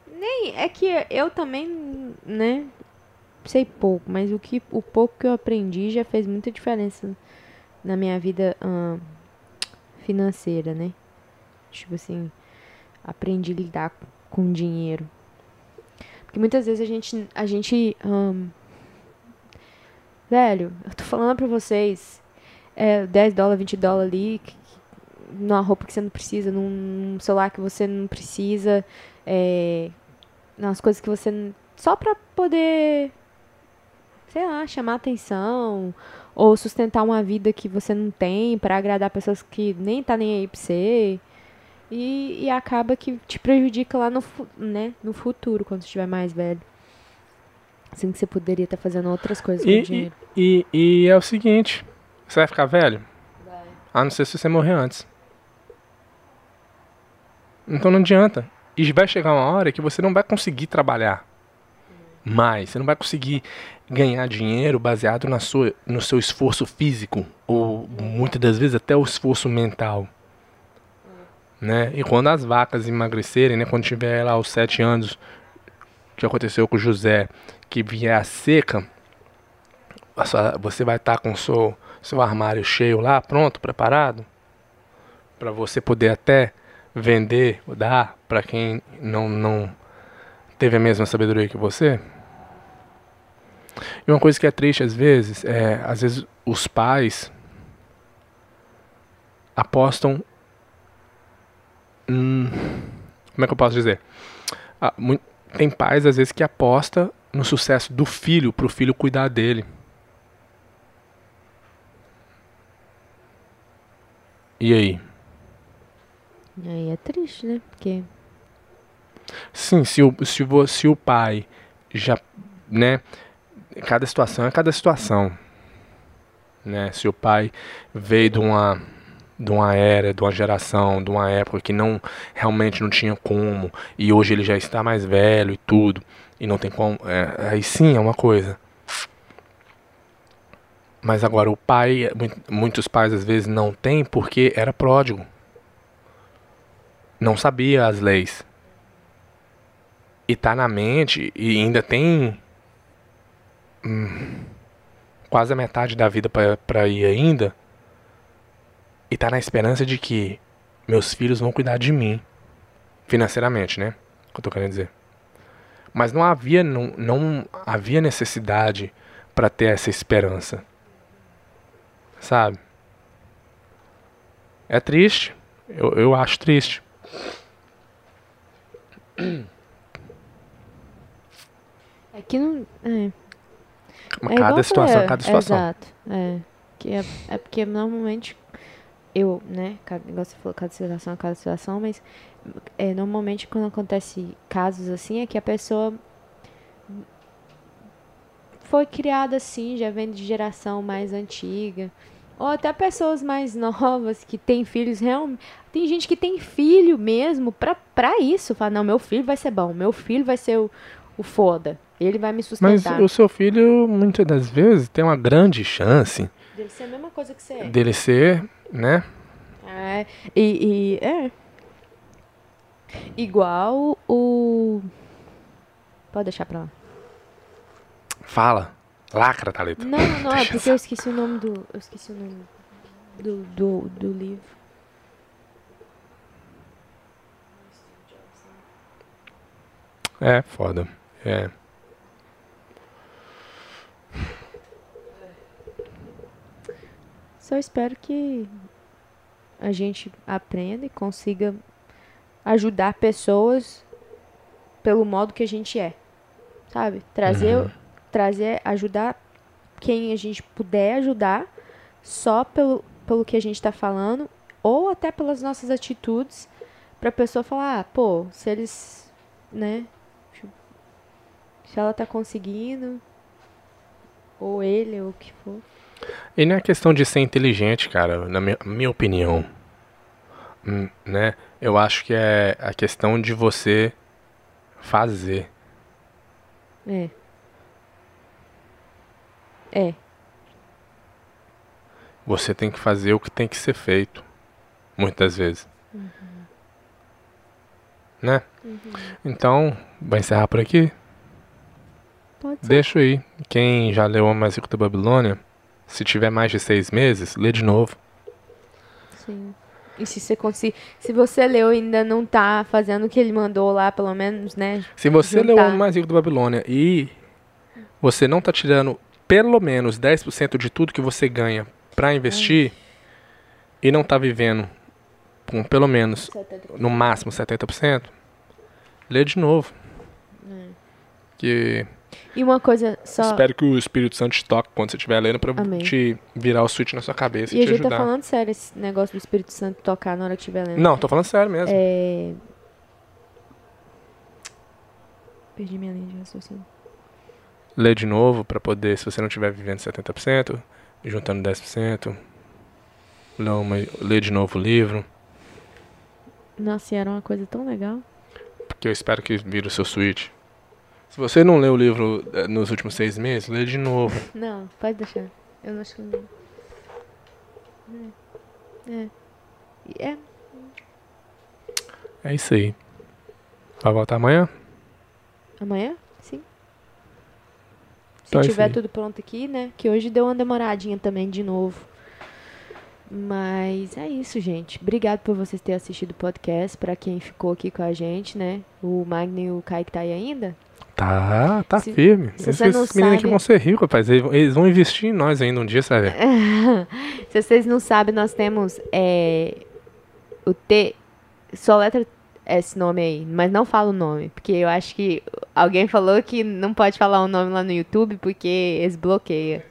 Nem. É que eu também, né? Sei pouco, mas o, que, o pouco que eu aprendi já fez muita diferença na minha vida ahn, financeira, né? Tipo assim, aprendi a lidar com dinheiro. Porque muitas vezes a gente. A gente. ahn, velho, eu tô falando pra vocês. É 10 dólares, 20 dólares ali, numa roupa que você não precisa, num celular que você não precisa, é, nas coisas que você. Só pra poder, sei lá, chamar atenção, ou sustentar uma vida que você não tem, pra agradar pessoas que nem tá nem aí pra você. E, e acaba que te prejudica lá no, né, no futuro, quando você estiver mais velho. Assim que você poderia estar fazendo outras coisas com o E, dinheiro. e, e, e é o seguinte: você vai ficar velho? A não ser se você morrer antes. Então não adianta. E vai chegar uma hora que você não vai conseguir trabalhar mais. Você não vai conseguir ganhar dinheiro baseado na sua, no seu esforço físico. Ou muitas das vezes até o esforço mental. Né? E quando as vacas emagrecerem, né? quando tiver lá os sete anos que aconteceu com José, que vier a seca, você vai estar com o seu, seu armário cheio lá, pronto, preparado, para você poder até vender, dar para quem não, não teve a mesma sabedoria que você. E uma coisa que é triste às vezes é, às vezes os pais apostam hum, como é que eu posso dizer? Ah, mui- tem pais às vezes que aposta no sucesso do filho para o filho cuidar dele. E aí? Aí é triste, né? Porque Sim, se o, se, vo- se o pai já, né, cada situação é cada situação, né, se o pai veio de uma, de uma era, de uma geração, de uma época que não, realmente não tinha como, e hoje ele já está mais velho e tudo, e não tem como, é, aí sim é uma coisa. Mas agora o pai, mui- muitos pais às vezes não têm porque era pródigo. Não sabia as leis e tá na mente e ainda tem hum, quase a metade da vida pra ir ainda e tá na esperança de que meus filhos vão cuidar de mim financeiramente, né? Que eu tô querendo dizer. Mas não havia não, não havia necessidade pra ter essa esperança. Sabe? É triste. Eu, eu acho triste. é que não. É. Mas É igual cada situação, falei, cada situação. Exato. É. Que é, é porque normalmente eu, né, igual você falou, cada situação é cada situação, mas é, normalmente quando acontece casos assim é que a pessoa foi criada assim, já vem de geração mais antiga. Ou até pessoas mais novas que têm filhos realmente. Tem gente que tem filho mesmo pra, pra isso. Fala, não, meu filho vai ser bom, meu filho vai ser o, o foda. Ele vai me Mas sustentar. o seu filho, muitas das vezes, tem uma grande chance Deve ser a mesma coisa que você é. dele ser, né? É, e, e- é. Igual o. Pode deixar pra lá. Fala. Lacra, Thalita. Não, não, não, é porque eu esqueci o nome do. Eu esqueci o nome do, do, do livro. É, foda. É. Só espero que a gente aprenda e consiga ajudar pessoas pelo modo que a gente é. Sabe? Trazer, uhum. trazer, ajudar quem a gente puder ajudar só pelo, pelo que a gente está falando ou até pelas nossas atitudes para a pessoa falar, ah, pô, se eles, né, se ela tá conseguindo ou ele ou o que for. E não é questão de ser inteligente, cara, na minha, minha opinião. Hum, né? Eu acho que é a questão de você fazer. É. É. Você tem que fazer o que tem que ser feito. Muitas vezes. Uhum. Né? Uhum. Então, vai encerrar por aqui? Pode ser. Deixa aí. Quem já leu O Mais Rico da Babilônia, se tiver mais de seis meses, lê de novo. Sim. E se você conseguir, se você leu e ainda não tá fazendo o que ele mandou lá, pelo menos, né? Se você juntar. leu O Mais Rico da Babilônia e você não tá tirando pelo menos 10% de tudo que você ganha para investir Ai. e não tá vivendo com pelo menos 70%. no máximo 70%, lê de novo. É. Que e uma coisa só. Espero que o Espírito Santo te toque quando você estiver lendo pra Amém. te virar o switch na sua cabeça e, e te ajudar. E a gente tá falando sério esse negócio do Espírito Santo tocar na hora que estiver lendo. Não, tô falando sério mesmo. É... Perdi minha linha de raciocínio. Lê de novo pra poder, se você não estiver vivendo 70%, juntando 10%. Lê, uma, lê de novo o livro. Nossa, e era uma coisa tão legal. Porque eu espero que vire o seu switch. Se você não leu o livro eh, nos últimos seis meses, lê de novo. Não, pode deixar. Eu não acho que não. É. É. É. É isso aí. Vai voltar amanhã? Amanhã? Sim. Se então é tiver tudo pronto aqui, né? Que hoje deu uma demoradinha também de novo. Mas é isso, gente. Obrigado por vocês terem assistido o podcast. Para quem ficou aqui com a gente, né? O Magno e o Kaique tá aí ainda? Tá, tá se, firme. Se Esses meninos sabe... aqui vão ser ricos, rapaz. Eles vão investir em nós ainda um dia, ver. se vocês não sabem, nós temos é, o T. Só letra esse nome aí, mas não fala o nome, porque eu acho que alguém falou que não pode falar o nome lá no YouTube porque eles bloqueiam.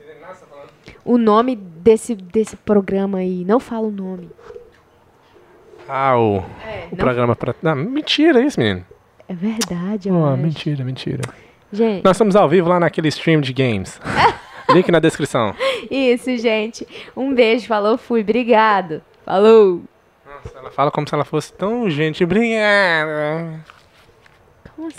O nome desse, desse programa aí, não fala o nome. Ah, o, é, o programa pra. Não, mentira isso, menino. É verdade, oh, acho. mentira, mentira. Gente. Nós estamos ao vivo lá naquele stream de games. Link na descrição. Isso, gente. Um beijo, falou, fui. Obrigado. Falou. Nossa, ela fala como se ela fosse tão gente. Obrigada. Como assim?